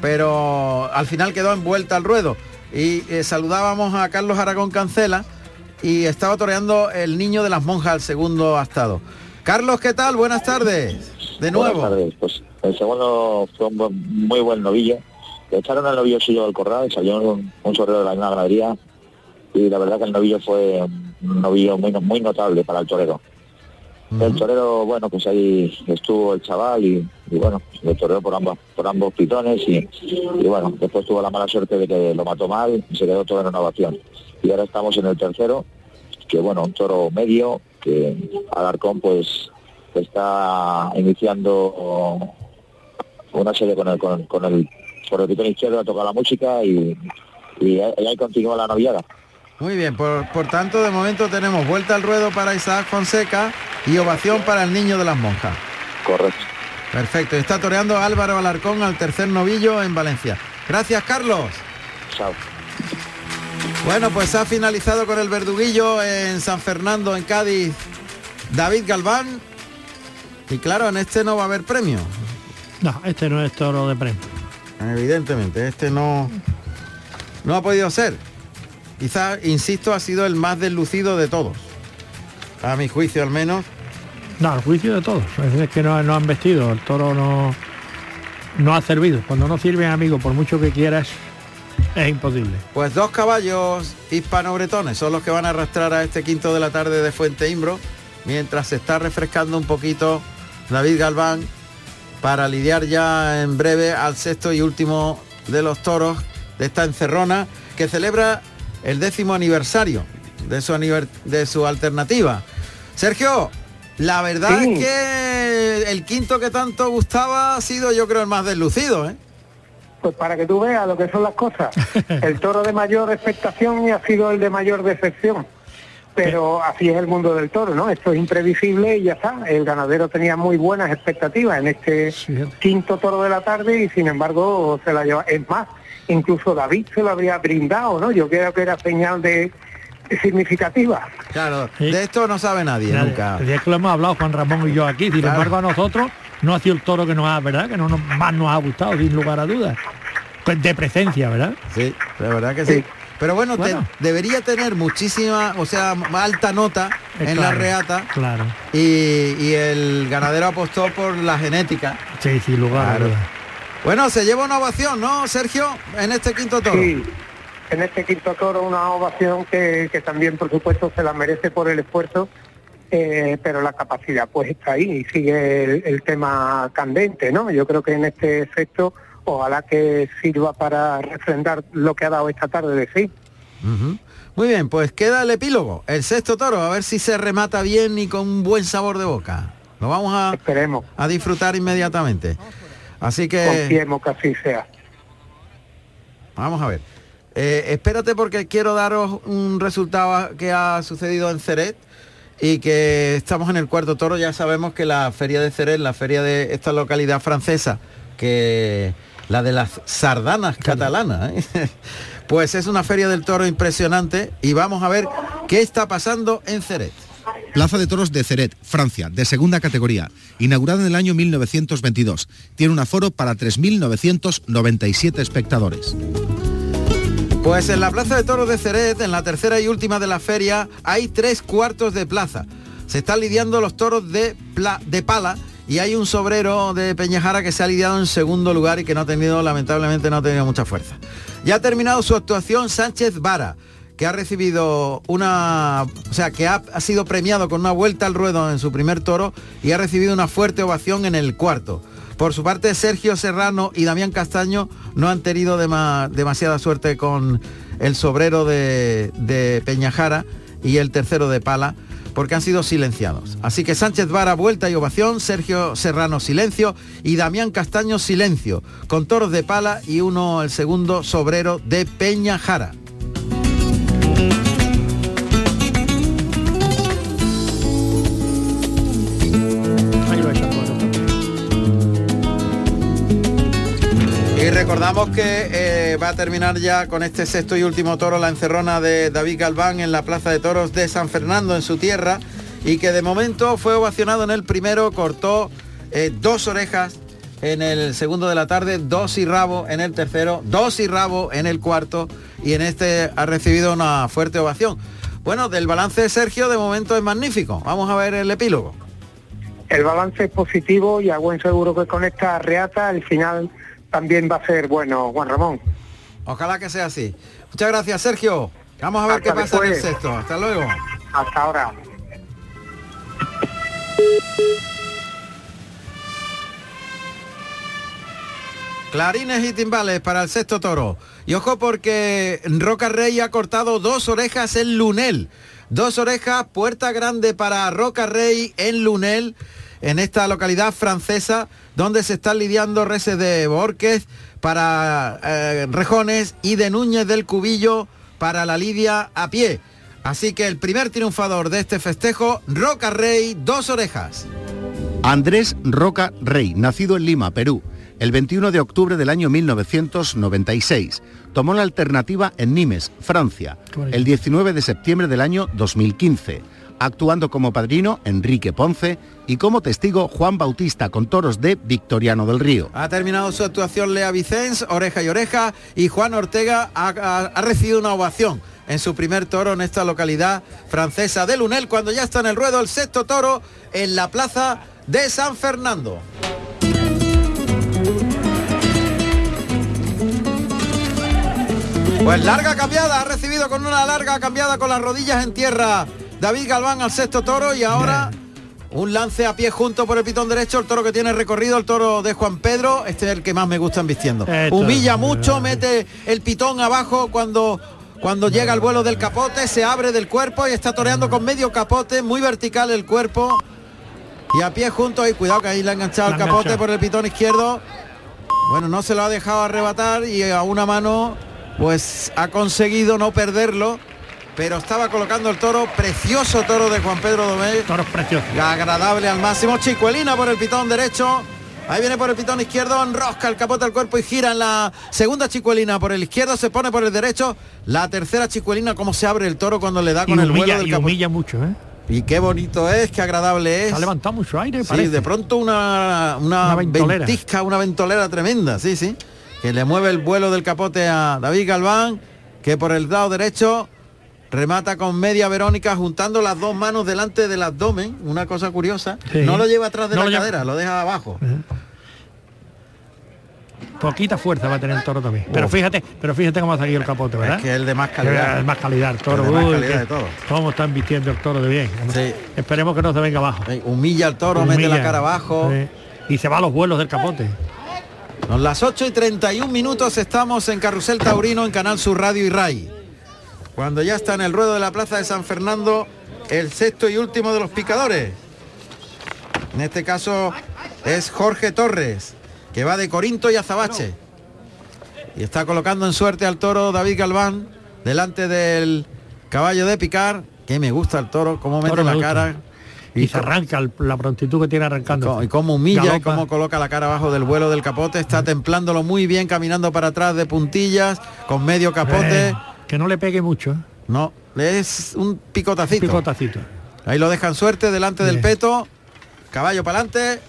Speaker 2: pero al final quedó en vuelta al ruedo. Y eh, saludábamos a Carlos Aragón Cancela y estaba toreando el niño de las monjas al segundo astado. Carlos, ¿qué tal? Buenas tardes. De nuevo.
Speaker 9: Buenas tardes. Pues el segundo fue un buen- muy buen novillo. Le echaron al novillo suyo del corral, salió un, un de la misma ganadería y la verdad que el novillo fue un novillo muy, muy notable para el torero. El torero, bueno, pues ahí estuvo el chaval y, y bueno, le toreó por ambos, por ambos pitones y, y bueno, después tuvo la mala suerte de que lo mató mal y se quedó todo en renovación. Y ahora estamos en el tercero, que bueno, un toro medio, que Alarcón pues está iniciando una serie con el, con, con el, por el pitón izquierdo, ha tocado la música y, y ahí ahí continúa la noviada.
Speaker 2: Muy bien, por, por tanto de momento tenemos vuelta al ruedo para Isaac Fonseca y ovación para el niño de las monjas.
Speaker 9: Correcto.
Speaker 2: Perfecto, está toreando Álvaro Alarcón al tercer novillo en Valencia. Gracias, Carlos.
Speaker 9: Chao.
Speaker 2: Bueno, pues ha finalizado con el verduguillo en San Fernando, en Cádiz, David Galván. Y claro, en este no va a haber premio.
Speaker 3: No, este no es toro de premio.
Speaker 2: Evidentemente, este no, no ha podido ser. Quizá, insisto, ha sido el más deslucido de todos. A mi juicio al menos.
Speaker 3: No, al juicio de todos. Es que no, no han vestido. El toro no, no ha servido. Cuando no sirven, amigo, por mucho que quieras, es imposible.
Speaker 2: Pues dos caballos hispano-bretones son los que van a arrastrar a este quinto de la tarde de Fuente Imbro, mientras se está refrescando un poquito David Galván para lidiar ya en breve al sexto y último de los toros de esta encerrona que celebra el décimo aniversario de su, aniver- de su alternativa. Sergio, la verdad
Speaker 4: Sí.
Speaker 2: es que el quinto que tanto gustaba ha sido yo creo el más deslucido, ¿eh?
Speaker 4: Pues para que tú veas lo que son las cosas. (laughs) El toro de mayor expectación y ha sido el de mayor decepción. Pero así es el mundo del toro, ¿no? Esto es imprevisible y ya está. El ganadero tenía muy buenas expectativas en este quinto toro de la tarde y sin embargo se la lleva. Es más, incluso David se lo habría brindado, ¿no? Yo creo que era señal de significativa.
Speaker 2: Claro, de esto no sabe nadie
Speaker 3: Nadie.
Speaker 2: nunca.
Speaker 3: Día que lo hemos hablado Juan Ramón y yo aquí, sin
Speaker 2: Claro.
Speaker 3: embargo a nosotros no ha sido el toro que nos ha, ¿verdad? Que no nos, más nos ha gustado, sin lugar a dudas. Pues De presencia, ¿verdad?
Speaker 2: Sí, de verdad que sí.
Speaker 3: Sí.
Speaker 2: Pero bueno, te- debería tener muchísima, o sea, alta nota
Speaker 3: Eh,
Speaker 2: en la reata
Speaker 3: Claro.
Speaker 2: y, y el ganadero apostó por la genética.
Speaker 3: Sí, sin lugar
Speaker 2: Claro. Bueno, se lleva una ovación, ¿no, Sergio? En este quinto toro.
Speaker 4: Sí, en este quinto toro una ovación que, que también por supuesto se la merece por el esfuerzo, eh, pero la capacidad pues está ahí y sigue el, el tema candente, ¿no? Yo creo que en este efecto ojalá que sirva para refrendar lo que ha dado esta tarde de sí.
Speaker 2: Ujú. Muy bien, pues queda el epílogo, el sexto toro, a ver si se remata bien y con un buen sabor de boca. Lo vamos a,
Speaker 4: Esperemos,
Speaker 2: a disfrutar inmediatamente. Así que
Speaker 4: confiemos que así sea.
Speaker 2: vamos a ver. Eh, espérate porque quiero daros un resultado que ha sucedido en Ceret y que estamos en el cuarto toro. Ya sabemos que la feria de Ceret, la feria de esta localidad francesa, que la de las sardanas catalanas, ¿eh? (laughs) pues es una feria del toro impresionante y vamos a ver qué está pasando en Ceret.
Speaker 10: Plaza de Toros de Ceret, Francia, de segunda categoría, inaugurada en el año 1922. Tiene un aforo para 3.997 espectadores.
Speaker 2: Pues en la Plaza de Toros de Ceret, en la tercera y última de la feria, hay tres cuartos de plaza. Se están lidiando los toros de, pla- de pala y hay un sobrero de Peñajara que se ha lidiado en segundo lugar y que no ha tenido, lamentablemente, no ha tenido mucha fuerza. Ya ha terminado su actuación Sánchez Vara, que ha recibido una, o sea, que ha, sido premiado con una vuelta al ruedo en su primer toro y ha recibido una fuerte ovación en el cuarto. Por su parte, Sergio Serrano y Damián Castaño no han tenido dema- demasiada suerte con el sobrero de Peñajara y el tercero de Pala, porque han sido silenciados. Así que Sánchez Vara, vuelta y ovación, Sergio Serrano, silencio, y Damián Castaño, silencio, con toros de Pala y uno, el segundo, sobrero de Peñajara.
Speaker 3: Ahí
Speaker 2: recordamos que eh, va a terminar ya con este sexto y último toro la encerrona de David Galván en la Plaza de Toros de San Fernando en su tierra y que de momento fue ovacionado en el primero, cortó eh, dos orejas en el segundo de la tarde, dos y rabo en el tercero, dos y rabo en el cuarto y en este ha recibido una fuerte ovación. Bueno, del balance de Sergio de momento es magnífico. Vamos a ver el epílogo.
Speaker 4: El balance es positivo y a buen seguro que con esta reata el final también va a ser bueno, Juan Ramón.
Speaker 2: Ojalá que sea así. Muchas gracias, Sergio. Vamos a ver
Speaker 4: Hasta
Speaker 2: qué pasa en el sexto. Hasta luego.
Speaker 4: Hasta ahora.
Speaker 2: Clarines y timbales para el sexto toro. Y ojo porque Roca Rey ha cortado dos orejas en Lunel. Dos orejas, puerta grande para Roca Rey en Lunel, en esta localidad francesa, donde se están lidiando reses de Borques para eh, Rejones y de Núñez del Cubillo para la lidia a pie. Así que el primer triunfador de este festejo, Roca Rey, dos orejas.
Speaker 1: Andrés Roca Rey, nacido en Lima, Perú, el 21 de octubre del año 1996. Tomó la alternativa en Nimes, Francia, el 19 de septiembre del año 2015, actuando como padrino Enrique Ponce y como testigo Juan Bautista con toros de Victoriano del Río.
Speaker 2: Ha terminado su actuación Lea Vicens, oreja y oreja, y Juan Ortega ha, ha- ha recibido una ovación en su primer toro en esta localidad francesa de Lunel, cuando ya está en el ruedo el sexto toro en la plaza de San Fernando. Pues larga cambiada, ha recibido con una larga cambiada con las rodillas en tierra David Galván al sexto toro y ahora un lance a pie junto por el pitón derecho, el toro que tiene recorrido, el toro de Juan Pedro, este es el que más me gusta vistiendo.
Speaker 3: Esto
Speaker 2: Humilla mucho, mete el pitón abajo cuando cuando llega al vuelo del capote, se abre del cuerpo y está toreando con medio capote, muy vertical el cuerpo. Y a pie junto y cuidado que ahí le ha enganchado el capote por el pitón izquierdo. Bueno, no se lo ha dejado arrebatar y a una mano pues ha conseguido no perderlo. Pero estaba colocando el toro, precioso toro de Juan Pedro Domé.
Speaker 3: Toro precioso.
Speaker 2: Agradable al máximo. Chicuelina por el pitón derecho. Ahí viene por el pitón izquierdo, enrosca el capote al cuerpo y gira en la segunda chicuelina por el izquierdo, se pone por el derecho. La tercera chicuelina, cómo se abre el toro cuando le da con
Speaker 3: y
Speaker 2: el vuelo del
Speaker 3: y
Speaker 2: capote.
Speaker 3: humilla mucho, ¿eh?
Speaker 2: Y qué bonito es, qué agradable es.
Speaker 3: Ha levantado mucho aire,
Speaker 2: Sí,
Speaker 3: parece.
Speaker 2: de pronto una, una,
Speaker 3: Una ventolera.
Speaker 2: ventisca, una ventolera tremenda, sí, sí. Que le mueve el vuelo del capote a David Galván, que por el lado derecho remata con media Verónica juntando las dos manos delante del abdomen, una cosa curiosa.
Speaker 3: Sí.
Speaker 2: No lo lleva atrás de
Speaker 3: No
Speaker 2: la
Speaker 3: lo lleva-
Speaker 2: cadera, lo deja abajo.
Speaker 3: Poquita fuerza va a tener el toro también. Pero fíjate, pero fíjate cómo ha salido el capote, ¿verdad?
Speaker 2: Es que el de más calidad.
Speaker 3: El más calidad, el toro.
Speaker 2: El de más calidad
Speaker 3: qué-
Speaker 2: de todo.
Speaker 3: Cómo están vistiendo el toro de bien. Esperemos que no se venga abajo.
Speaker 2: Eh, Humilla al toro, mete la
Speaker 3: Humilla.
Speaker 2: cara abajo.
Speaker 3: Sí. Y se va a los vuelos del capote.
Speaker 2: Son las 8 y 31 minutos, estamos en Carrusel Taurino en Canal Sur Radio y RAI. Cuando ya está en el ruedo de la Plaza de San Fernando, el sexto y último de los picadores. En este caso es Jorge Torres, que va de Corinto y Azabache. Y está colocando en suerte al toro David Galván, delante del caballo de picar, que me gusta el toro, cómo mete
Speaker 3: Toro me
Speaker 2: la
Speaker 3: gusta.
Speaker 2: cara.
Speaker 3: Y, se arranca la prontitud que tiene arrancando.
Speaker 2: Y cómo humilla y cómo coloca la cara abajo del vuelo del capote, está templándolo muy bien, caminando para atrás de puntillas, con medio capote.
Speaker 3: Eh, que no le pegue mucho. ¿eh?
Speaker 2: No, es un picotacito.
Speaker 3: Picotacito.
Speaker 2: Ahí lo dejan suerte delante del peto. Caballo para adelante.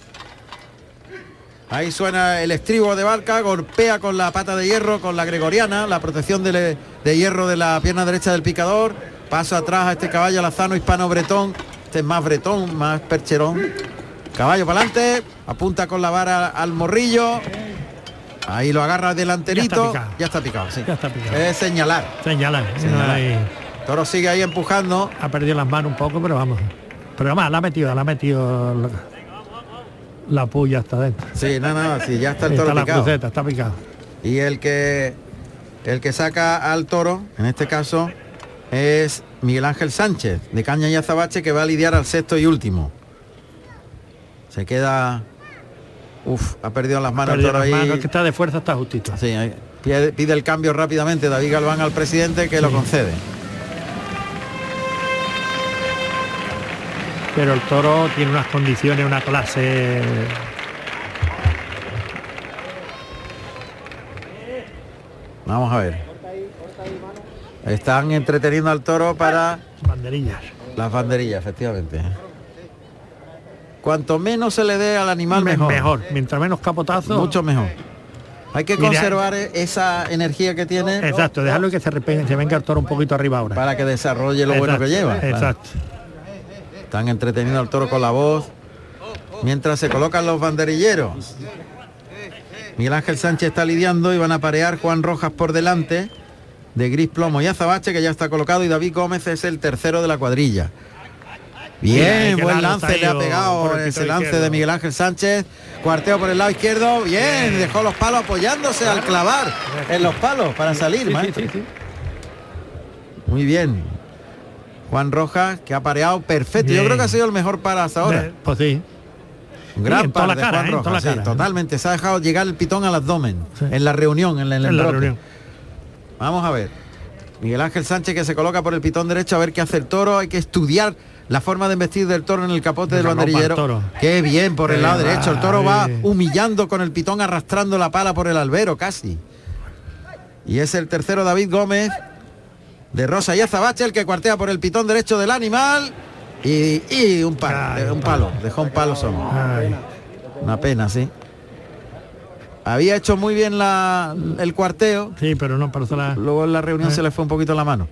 Speaker 2: Ahí suena el estribo de barca, golpea con la pata de hierro, con la gregoriana, la protección de, de hierro de la pierna derecha del picador. Paso atrás a este caballo alazano hispano bretón. Este es más bretón, más percherón. Caballo para adelante, apunta con la vara al morrillo. Ahí lo agarra delanterito.
Speaker 3: picado.
Speaker 2: Ya está picado, sí.
Speaker 3: Ya está picado.
Speaker 2: Es señalar.
Speaker 3: Señala.
Speaker 2: Señalar.
Speaker 3: Ahí.
Speaker 2: Toro sigue ahí empujando.
Speaker 3: Ha perdido las manos un poco, pero vamos. Pero además la ha metido, la ha metido la, la puya hasta adentro.
Speaker 2: Sí, no, no, sí, ya está el toro
Speaker 3: está la
Speaker 2: picado.
Speaker 3: cruceta, está picado.
Speaker 2: Y el que el que saca al toro, en este caso, es Miguel Ángel Sánchez, de Caña y Azabache, que va a lidiar al sexto y último. Se queda. Uf, ha perdido las manos
Speaker 3: Perdido las
Speaker 2: ahí.
Speaker 3: manos, que está de fuerza, está justito.
Speaker 2: Sí, pide, pide el cambio rápidamente David Galván al presidente que lo concede.
Speaker 3: Pero el toro tiene unas condiciones, una clase.
Speaker 2: Vamos a ver. Están entreteniendo al toro para
Speaker 3: Banderillas.
Speaker 2: las banderillas, efectivamente. Cuanto menos se le dé al animal,
Speaker 3: Me-
Speaker 2: mejor.
Speaker 3: mejor. Mientras menos capotazos.
Speaker 2: Mucho mejor. Hay que conservar e- esa energía que tiene
Speaker 3: Exacto, dejarlo que se, repe- se venga el toro un poquito arriba ahora.
Speaker 2: para que desarrolle lo bueno que
Speaker 3: Exacto,
Speaker 2: lleva. claro.
Speaker 3: Exacto.
Speaker 2: Están entreteniendo al toro con la voz. Mientras se colocan los banderilleros. Miguel Ángel Sánchez está lidiando y van a parear Juan Rojas por delante de Gris Plomo y Azabache que ya está colocado y David Gómez es el tercero de la cuadrilla. Bien, buen lance le ha pegado ese lance
Speaker 3: izquierdo.
Speaker 2: de Miguel Ángel Sánchez. Cuarteo por el lado izquierdo. Bien, dejó los palos apoyándose al clavar en los palos para salir,
Speaker 3: Sí,
Speaker 2: maestro.
Speaker 3: sí, sí, sí.
Speaker 2: Muy bien. Juan Rojas, que ha pareado perfecto. Yo creo que ha sido el mejor para hasta ahora.
Speaker 3: Eh, Pues sí.
Speaker 2: Un gran par
Speaker 3: la
Speaker 2: de
Speaker 3: cara,
Speaker 2: Juan
Speaker 3: ¿eh?
Speaker 2: Rojas,
Speaker 3: la
Speaker 2: sí,
Speaker 3: cara.
Speaker 2: totalmente. Se ha dejado llegar el pitón al abdomen en la reunión, en el
Speaker 3: En la reunión.
Speaker 2: Vamos a ver. Miguel Ángel Sánchez que se coloca por el pitón derecho a ver qué hace el toro. Hay que estudiar la forma de embestir del toro en el capote del banderillero. Qué bien por el lado derecho. El toro va humillando con el pitón, arrastrando la pala por el albero casi. Y es el tercero David Gómez de Rosa y Azabache el que cuartea por el pitón derecho del animal. Y, y un palo,
Speaker 3: Ay,
Speaker 2: un palo, dejó un palo solo.
Speaker 3: Ay,
Speaker 2: Una pena, sí. Había hecho muy bien la, el cuarteo,
Speaker 3: sí, pero no, la...
Speaker 2: luego en la reunión
Speaker 3: Eh.
Speaker 2: se le fue un poquito la mano.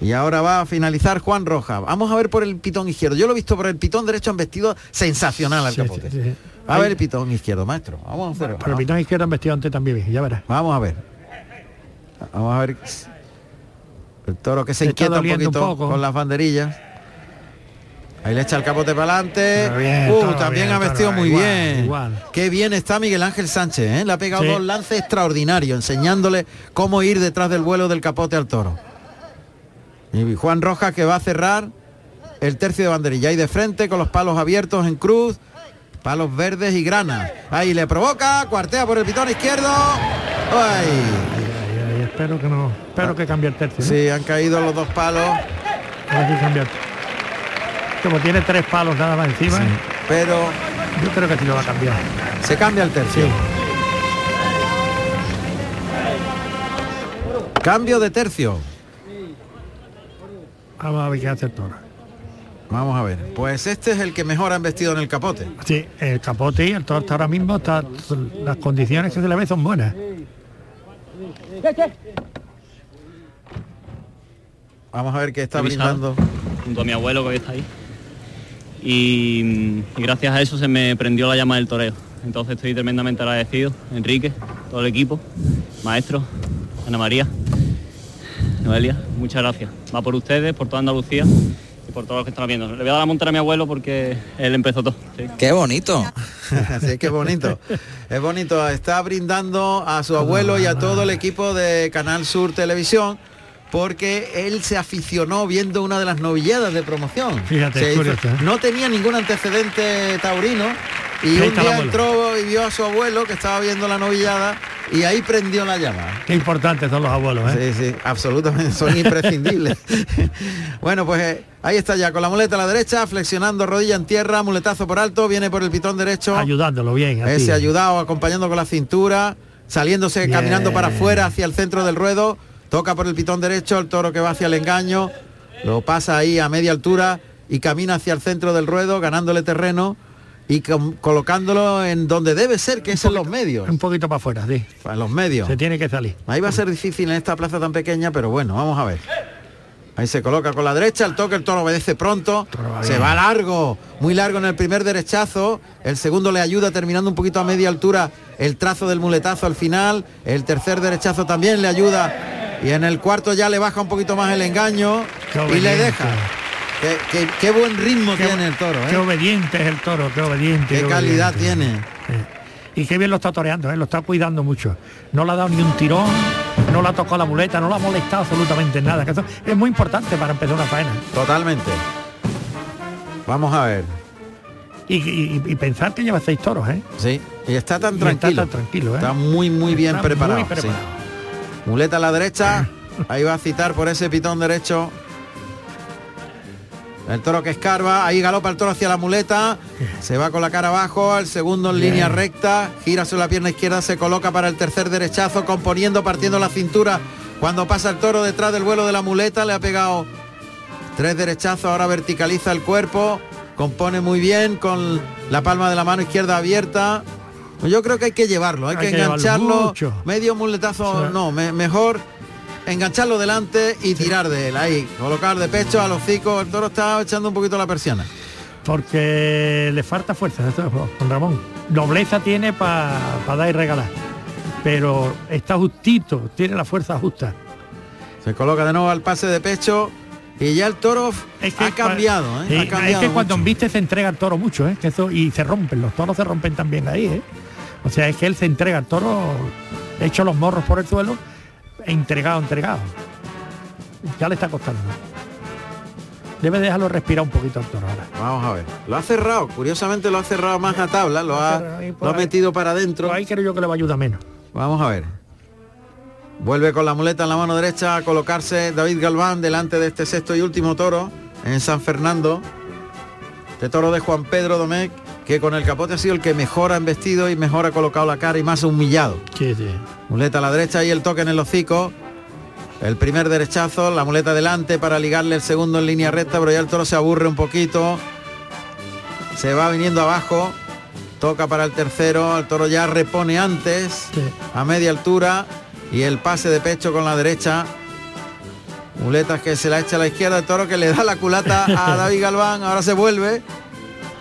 Speaker 2: Y ahora va a finalizar Juan Roja. Vamos a ver por el pitón izquierdo. Yo lo he visto por el pitón derecho, han vestido sensacional al
Speaker 3: Sí,
Speaker 2: capote.
Speaker 3: sí.
Speaker 2: A ver el pitón izquierdo, maestro. Vamos a hacer.
Speaker 3: Pero el pitón izquierdo han vestido antes también, bien, ya verás.
Speaker 2: Vamos a ver. Vamos a ver. El toro que se
Speaker 3: está
Speaker 2: inquieta un poquito
Speaker 3: poco.
Speaker 2: con las banderillas. Ahí le echa el capote para adelante.
Speaker 3: Bien,
Speaker 2: Uh, también
Speaker 3: bien,
Speaker 2: ha vestido muy
Speaker 3: igual,
Speaker 2: bien.
Speaker 3: igual.
Speaker 2: Qué bien está Miguel Ángel Sánchez, ¿eh? Le ha pegado
Speaker 3: Sí.
Speaker 2: dos lances extraordinarios, enseñándole cómo ir detrás del vuelo del capote al toro. Y Juan Rojas que va a cerrar el tercio de banderilla. Y de frente con los palos abiertos en cruz. palos verdes y grana. Ahí le provoca, cuartea por el pitón izquierdo. Ay.
Speaker 3: Espero que no, espero que cambie el tercio. ¿no?
Speaker 2: Sí, han caído los dos palos,
Speaker 3: Como tiene tres palos nada más encima,
Speaker 2: pero
Speaker 3: yo creo que sí lo va a cambiar.
Speaker 2: se cambia el tercio.
Speaker 3: Sí.
Speaker 2: Cambio de tercio.
Speaker 3: Vamos a ver qué hace el toro.
Speaker 2: Vamos a ver. Pues este es el que mejor han vestido en el capote.
Speaker 3: Sí, el capote y el toro ahora mismo está, las condiciones que se le ve son buenas.
Speaker 2: Vamos a ver qué está brindando.
Speaker 5: junto a mi abuelo que hoy está ahí. Y, y gracias a eso se me prendió la llama del toreo. Entonces estoy tremendamente agradecido, Enrique, todo el equipo, maestro, Ana María, Noelia, muchas gracias. Va por ustedes, por toda Andalucía y por todos los que están viendo. Le voy a dar la montar a mi abuelo porque él empezó todo. sí.
Speaker 11: Qué bonito. (laughs)
Speaker 2: Así que bonito. Es bonito. Está brindando a su abuelo y a todo el equipo de Canal Sur Televisión porque él se aficionó viendo una de las novilladas de promoción.
Speaker 3: Fíjate,
Speaker 2: hizo-
Speaker 3: curioso, ¿eh?
Speaker 2: no tenía ningún antecedente taurino y un día entró y vio a su abuelo que estaba viendo la novillada y ahí prendió la llama.
Speaker 3: Qué importantes son los abuelos, ¿eh?
Speaker 2: Sí, sí, absolutamente, son imprescindibles. (laughs) bueno, pues eh, ahí está ya, con la muleta a la derecha, flexionando rodilla en tierra, muletazo por alto, viene por el pitón derecho.
Speaker 3: Ayudándolo bien.
Speaker 2: Ese ayudado, acompañando con la cintura, saliéndose,
Speaker 3: Bien.
Speaker 2: caminando para afuera hacia el centro del ruedo, toca por el pitón derecho, el toro que va hacia el engaño, lo pasa ahí a media altura y camina hacia el centro del ruedo, ganándole terreno y colocándolo en donde debe ser, que es en los medios.
Speaker 3: Un poquito para afuera, sí.
Speaker 2: En los medios.
Speaker 3: Se tiene que salir.
Speaker 2: Ahí va a ser difícil en esta plaza tan pequeña, pero bueno, vamos a ver. Ahí se coloca con la derecha, el toque, el toro obedece pronto, se va largo, muy largo en el primer derechazo, el segundo le ayuda terminando un poquito a media altura el trazo del muletazo al final, el tercer derechazo también le ayuda y en el cuarto ya le baja un poquito más el engaño
Speaker 3: Qué
Speaker 2: y le deja. Qué, qué- qué buen ritmo
Speaker 3: Qué-
Speaker 2: tiene el toro,
Speaker 3: Qué
Speaker 2: ¿eh?
Speaker 3: obediente es el toro, qué obediente.
Speaker 2: qué calidad
Speaker 3: obediente.
Speaker 2: tiene.
Speaker 3: Sí. Y qué bien lo está toreando, ¿eh? lo está cuidando mucho. No le ha dado ni un tirón, no le ha tocado la muleta, no le ha molestado absolutamente nada. que eso es muy importante para empezar una faena.
Speaker 2: Totalmente. Vamos a ver.
Speaker 3: Y, y- y pensar que lleva seis toros, ¿eh?
Speaker 2: Sí, y está tan
Speaker 3: Y está
Speaker 2: tranquilo.
Speaker 3: tan tranquilo, ¿eh?
Speaker 2: Está muy muy bien
Speaker 3: Está muy
Speaker 2: preparado. sí. Muleta a la derecha. Ahí va a citar por ese pitón derecho. El toro que escarba, ahí galopa el toro hacia la muleta, se va con la cara abajo, el segundo en
Speaker 3: Bien.
Speaker 2: línea recta, gira sobre la pierna izquierda, se coloca para el tercer derechazo, componiendo, partiendo la cintura. Cuando pasa el toro detrás del vuelo de la muleta, le ha pegado tres derechazos, ahora verticaliza el cuerpo, compone muy bien con la palma de la mano izquierda abierta. Yo creo que hay que llevarlo, hay,
Speaker 3: Hay
Speaker 2: que, engancharlo, medio muletazo, no, me- mejor engancharlo delante y tirar de él, ahí, colocar de pecho a los hocicos, el toro está echando un poquito la persiana.
Speaker 3: Porque le falta fuerza, con Ramón. Nobleza tiene para dar y regalar. Pero está justito, tiene la fuerza justa.
Speaker 2: Se coloca de nuevo al pase de pecho y ya el toro
Speaker 3: Es que
Speaker 2: ha cambiado, ¿eh?
Speaker 3: Sí,
Speaker 2: ha cambiado
Speaker 3: es que cuando
Speaker 2: mucho.
Speaker 3: viste se entrega el toro mucho, ¿eh? Que eso, y se rompen, los toros se rompen también ahí, ¿eh? O sea, es que él se entrega el toro, hecho los morros por el suelo, entregado, entregado. Ya le está costando. Debe dejarlo respirar un poquito al toro ahora.
Speaker 2: Vamos a ver. Lo ha cerrado, curiosamente lo ha cerrado más a tabla, lo ha, lo ha metido para adentro.
Speaker 3: Ahí creo yo que le va a ayudar menos.
Speaker 2: Vamos a ver. Vuelve con la muleta en la mano derecha a colocarse David Galván delante de este sexto y último toro en San Fernando. Este toro de Juan Pedro Domecq, que con el capote ha sido el que mejor ha embestido y mejor ha colocado la cara y más humillado.
Speaker 3: Sí, sí.
Speaker 2: Muleta a la derecha y el toque en el hocico. El primer derechazo, la muleta delante para ligarle el segundo en línea recta, pero ya el toro se aburre un poquito. Se va viniendo abajo. Toca para el tercero. El toro ya repone antes.
Speaker 3: Sí.
Speaker 2: A media altura. Y el pase de pecho con la derecha. Muletas que se la echa a la izquierda. El toro que le da la culata a (laughs) David Galván. Ahora se vuelve.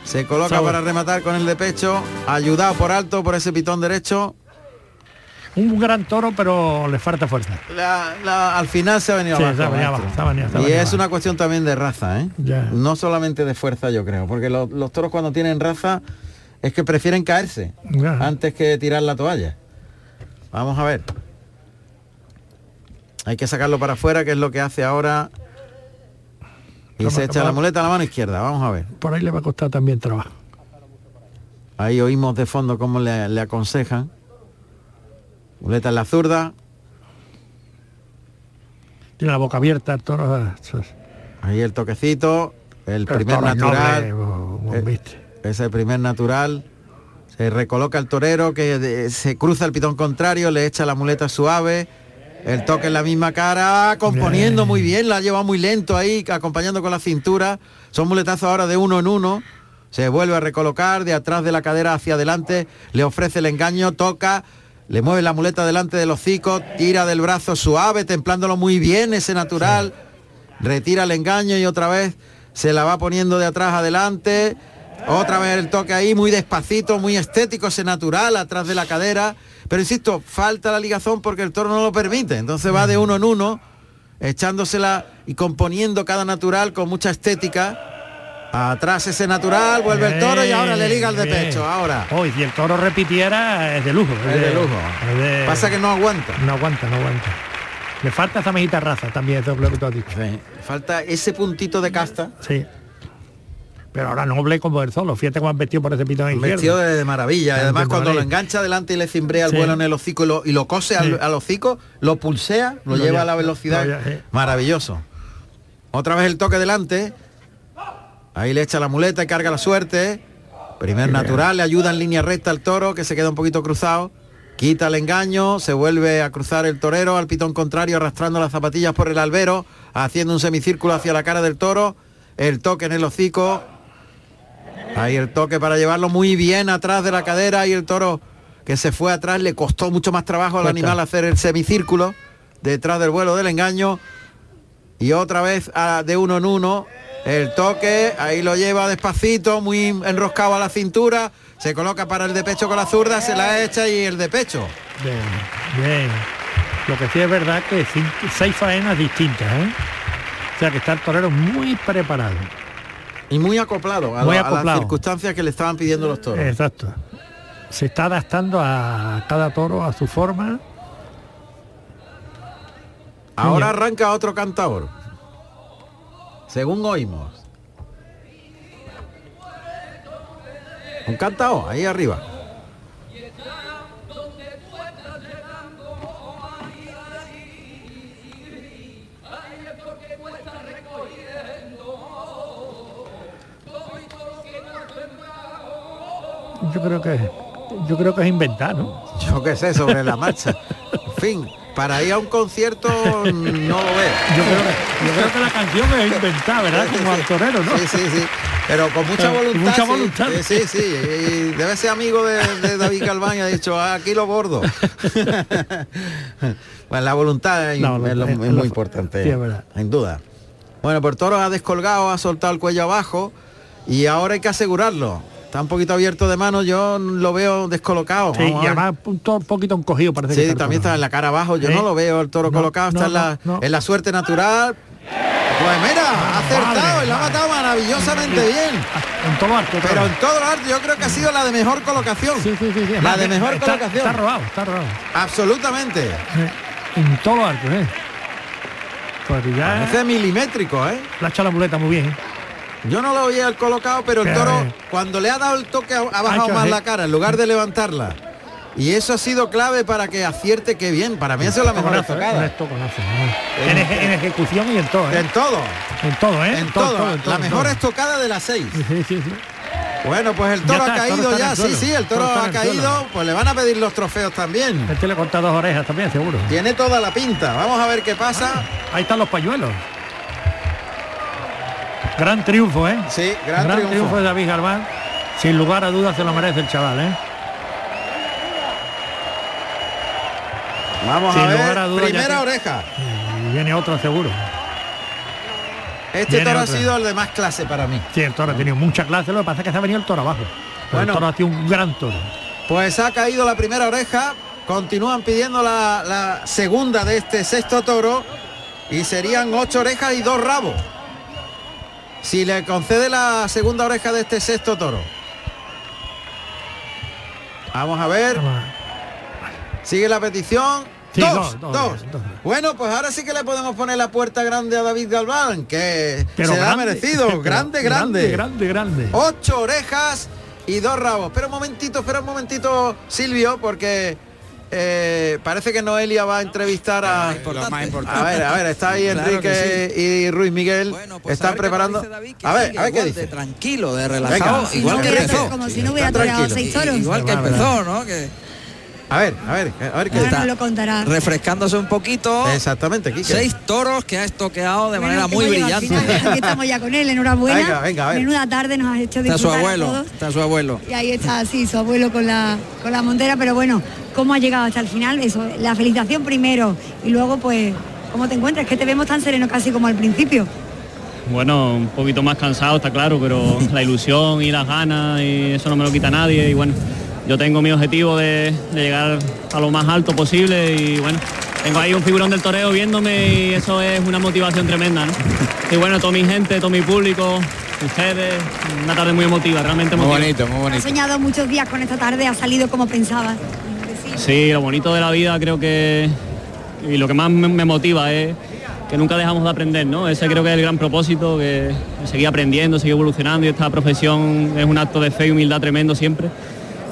Speaker 2: Se coloca para rematar con el de pecho. Ayudado por alto por ese pitón derecho.
Speaker 3: Un gran toro, pero le falta fuerza.
Speaker 2: La- la- al final se ha venido
Speaker 3: Sí,
Speaker 2: abajo.
Speaker 3: se ha venido
Speaker 2: maestro.
Speaker 3: abajo, se ha venido- se ha
Speaker 2: y es
Speaker 3: abajo.
Speaker 2: una cuestión también de raza, ¿eh? No solamente de fuerza, yo creo, porque lo- los toros cuando tienen raza es que prefieren caerse antes que tirar la toalla. Vamos a ver. Hay que sacarlo para afuera, que es lo que hace ahora. Y se echa la muleta a la mano izquierda. Vamos a ver.
Speaker 3: Por ahí le va a costar también trabajo.
Speaker 2: Ahí oímos de fondo cómo le, le aconsejan. Muleta en la zurda.
Speaker 3: Tiene la boca abierta el toro. es.
Speaker 2: Ahí el toquecito. El
Speaker 3: El
Speaker 2: primer
Speaker 3: es
Speaker 2: natural.
Speaker 3: noble, bo- bo-
Speaker 2: Eh,
Speaker 3: viste.
Speaker 2: Ese primer natural. Se recoloca el torero que se cruza el pitón contrario, le echa la muleta suave. El toque en la misma cara, componiendo muy bien, la ha llevado muy lento ahí, acompañando con la cintura. Son muletazos ahora de uno en uno. Se vuelve a recolocar de atrás de la cadera hacia adelante, le ofrece el engaño, toca, le mueve la muleta delante del hocico, tira del brazo suave, templándolo muy bien ese natural. Retira el engaño y otra vez se la va poniendo de atrás adelante. Otra vez el toque ahí, muy despacito, muy estético, ese natural, atrás de la cadera. Pero insisto, falta la ligazón porque el toro no lo permite. Entonces va de uno en uno, echándosela y componiendo cada natural con mucha estética. Atrás ese natural, vuelve el toro y ahora le liga el de pecho. Ahora.
Speaker 3: Hoy, si el toro repitiera, es de lujo.
Speaker 2: Es de lujo.
Speaker 3: es de-
Speaker 2: Pasa que no aguanta.
Speaker 3: No aguanta, no aguanta. Le falta esa mejita raza también, eso es lo que tú has dicho.
Speaker 2: Falta ese puntito de casta.
Speaker 3: Sí. Pero ahora noble como el solo. Fíjate cómo han vestido por ese pitón izquierdo.
Speaker 2: Vestido de, maravilla.
Speaker 3: De
Speaker 2: Además, cuando lo engancha delante y le cimbrea el
Speaker 3: Sí.
Speaker 2: vuelo en el hocico y lo, y lo cose al,
Speaker 3: Sí.
Speaker 2: al hocico, lo pulsea, lo,
Speaker 3: Lo
Speaker 2: lleva a la velocidad.
Speaker 3: sí.
Speaker 2: Maravilloso. Otra vez el toque delante. Ahí le echa la muleta y carga la suerte. Primer natural, le ayuda en línea recta al toro, que se queda un poquito cruzado. Quita el engaño, se vuelve a cruzar el torero al pitón contrario, arrastrando las zapatillas por el albero, haciendo un semicírculo hacia la cara del toro. El toque en el hocico, Ahí el toque para llevarlo muy bien atrás de la cadera y el toro que se fue atrás le costó mucho más trabajo al
Speaker 3: Cuesta.
Speaker 2: animal hacer el semicírculo detrás del vuelo del engaño y otra vez a- de uno en uno el toque ahí lo lleva despacito muy enroscado a la cintura se coloca para el de pecho con la zurda se la echa y el de pecho
Speaker 3: Bien, bien. Lo que sí es verdad que cinco- seis faenas distintas, ¿eh? O sea que está el torero muy preparado.
Speaker 2: Y muy acoplado a,
Speaker 3: Muy
Speaker 2: la- a las circunstancias que le estaban pidiendo los toros
Speaker 3: Exacto. Se está adaptando a cada toro a su forma.
Speaker 2: Ahora arranca otro cantador. Según oímos. Un cantao, ahí arriba.
Speaker 3: Yo creo que yo creo que es inventar, ¿no?
Speaker 2: Yo qué sé, sobre la marcha. (laughs) En fin, para ir a un concierto no lo veo.
Speaker 3: Yo creo que, yo creo que la canción es inventada, ¿verdad? Como al torero, ¿no?
Speaker 2: Sí, sí, sí. Pero con mucha
Speaker 3: Con
Speaker 2: voluntad.
Speaker 3: mucha
Speaker 2: sí.
Speaker 3: voluntad.
Speaker 2: Sí, sí, sí. Y debe ser amigo de, de David Calván y ha dicho, "Ah, aquí lo bordo. (laughs) bueno, la voluntad es,
Speaker 3: No,
Speaker 2: es lo-
Speaker 3: es-
Speaker 2: es
Speaker 3: es lo-
Speaker 2: muy importante.
Speaker 3: sí, es verdad.
Speaker 2: Sin duda. Bueno, el toro ha descolgado, ha soltado el cuello abajo y ahora hay que asegurarlo. Está un poquito abierto de mano, yo lo veo descolocado.
Speaker 3: Sí, y además un, to- un poquito encogido parece que
Speaker 2: Sí,
Speaker 3: el
Speaker 2: también está en la cara abajo. Yo
Speaker 3: ¿Eh?
Speaker 2: no lo veo el toro
Speaker 3: No,
Speaker 2: colocado, está
Speaker 3: no,
Speaker 2: en, la, en la suerte natural. Pues mira, ha acertado y lo ha matado maravillosamente bien.
Speaker 3: En todo alto.
Speaker 2: Pero en todo el arte yo creo que ha sido la de mejor colocación.
Speaker 3: Sí, sí, sí, sí.
Speaker 2: La de mejor
Speaker 3: está,
Speaker 2: colocación.
Speaker 3: Está robado, está robado.
Speaker 2: Absolutamente.
Speaker 3: Eh, En todo alto, ¿eh? Pues ya
Speaker 2: Parece milimétrico, ¿eh?
Speaker 3: la ha la muleta muy bien.
Speaker 2: Yo no lo el colocado, pero el toro, cuando le ha dado el toque, ha ha bajado más la cara en lugar de levantarla. Y eso ha sido clave para que acierte que bien. Para mí eso es la mejor
Speaker 3: ¿eh? ¿eh? En, eje- en ejecución y en todo, ¿eh?
Speaker 2: En todo.
Speaker 3: En todo, ¿eh?
Speaker 2: En todo.
Speaker 3: en
Speaker 2: La
Speaker 3: en
Speaker 2: mejor estocada de las seis.
Speaker 3: Sí, sí, sí.
Speaker 2: Bueno, pues el toro
Speaker 3: está,
Speaker 2: ha
Speaker 3: toro
Speaker 2: caído ya, sí, sí, el toro
Speaker 3: El toro está
Speaker 2: ha caído, pues le van a pedir los trofeos también.
Speaker 3: Este le corta dos orejas también, seguro.
Speaker 2: Tiene toda la pinta. Vamos a ver qué pasa.
Speaker 3: Ahí están los pañuelos. Gran triunfo, ¿eh?
Speaker 2: Sí, gran, triunfo.
Speaker 3: de David Galván. Sin lugar a dudas se lo merece el chaval, ¿eh?
Speaker 2: Vamos
Speaker 3: Sin
Speaker 2: a
Speaker 3: lugar
Speaker 2: ver.
Speaker 3: a dudas,
Speaker 2: Primera
Speaker 3: que-
Speaker 2: oreja.
Speaker 3: Viene otro seguro.
Speaker 2: Este
Speaker 3: Viene
Speaker 2: toro ha sido el de más clase para mí.
Speaker 3: Sí, el toro ha tenido mucha clase, lo que pasa es que se ha venido el toro abajo.
Speaker 2: Bueno.
Speaker 3: el toro ha sido un gran toro.
Speaker 2: Pues ha caído la primera oreja. Continúan pidiendo la, la segunda de este sexto toro. Y serían ocho orejas y dos rabos. Si le concede la segunda oreja de este sexto toro. Vamos a ver. Sigue la petición.
Speaker 3: Sí,
Speaker 2: dos,
Speaker 3: dos, dos,
Speaker 2: dos.
Speaker 3: dos.
Speaker 2: Bueno, pues ahora sí que le podemos poner la puerta grande a David Galván, que
Speaker 3: Pero
Speaker 2: se la ha merecido. (laughs)
Speaker 3: pero
Speaker 2: grande, grande.
Speaker 3: Grande, grande, grande.
Speaker 2: Ocho orejas y dos rabos. Espera un momentito, espera un momentito, Silvio, porque eh, parece que Noelia va a entrevistar a... A ver, a ver, está ahí
Speaker 11: Claro
Speaker 2: Enrique
Speaker 11: que
Speaker 2: y Ruiz Miguel.
Speaker 11: pues
Speaker 2: están
Speaker 11: a
Speaker 2: preparando.
Speaker 11: David,
Speaker 2: a ver,
Speaker 11: sigue
Speaker 2: a ver qué
Speaker 11: igual
Speaker 2: dice.
Speaker 11: de tranquilo, de relajado,
Speaker 2: Venga.
Speaker 11: igual que empezó.
Speaker 2: no-
Speaker 6: como si no hubiera toreado seis toros.
Speaker 11: Igual que empezó, ¿no? Que
Speaker 2: A ver, a ver, a ver qué
Speaker 6: Ahora
Speaker 2: está.
Speaker 6: nos lo contará.
Speaker 11: refrescándose un poquito.
Speaker 2: Exactamente, Quique.
Speaker 11: Seis toros que ha estoqueado de
Speaker 6: Bueno,
Speaker 11: manera muy brillante.
Speaker 6: final. Aquí estamos ya con él, enhorabuena.
Speaker 11: Venga, venga, a ver.
Speaker 6: Menuda tarde nos ha hecho
Speaker 11: Está su
Speaker 6: disfrutar a
Speaker 11: abuelo,
Speaker 6: todos.
Speaker 11: está su abuelo.
Speaker 6: Y ahí está, sí, su abuelo con la, con la montera, pero bueno, ¿cómo ha llegado hasta el final? Eso, la felicitación primero y luego pues, ¿cómo te encuentras? Que te vemos tan sereno casi como al principio.
Speaker 5: Bueno, un poquito más cansado, está claro, pero (laughs) la ilusión y las ganas y eso no me lo quita nadie y bueno, yo tengo mi objetivo de, de llegar a lo más alto posible y bueno, tengo ahí un figurón del toreo viéndome y eso es una motivación tremenda, ¿no? (laughs) Y bueno, toda mi gente, todo mi público, ustedes, una tarde muy emotiva, realmente emotiva.
Speaker 6: Has soñado muchos días con esta tarde, ha salido como pensabas.
Speaker 5: Sí, lo bonito de la vida creo que y lo que más me, motiva es que nunca dejamos de aprender, ¿no? Ese creo que es el gran propósito, que seguir aprendiendo, seguir evolucionando y esta profesión es un acto de fe y humildad tremendo siempre.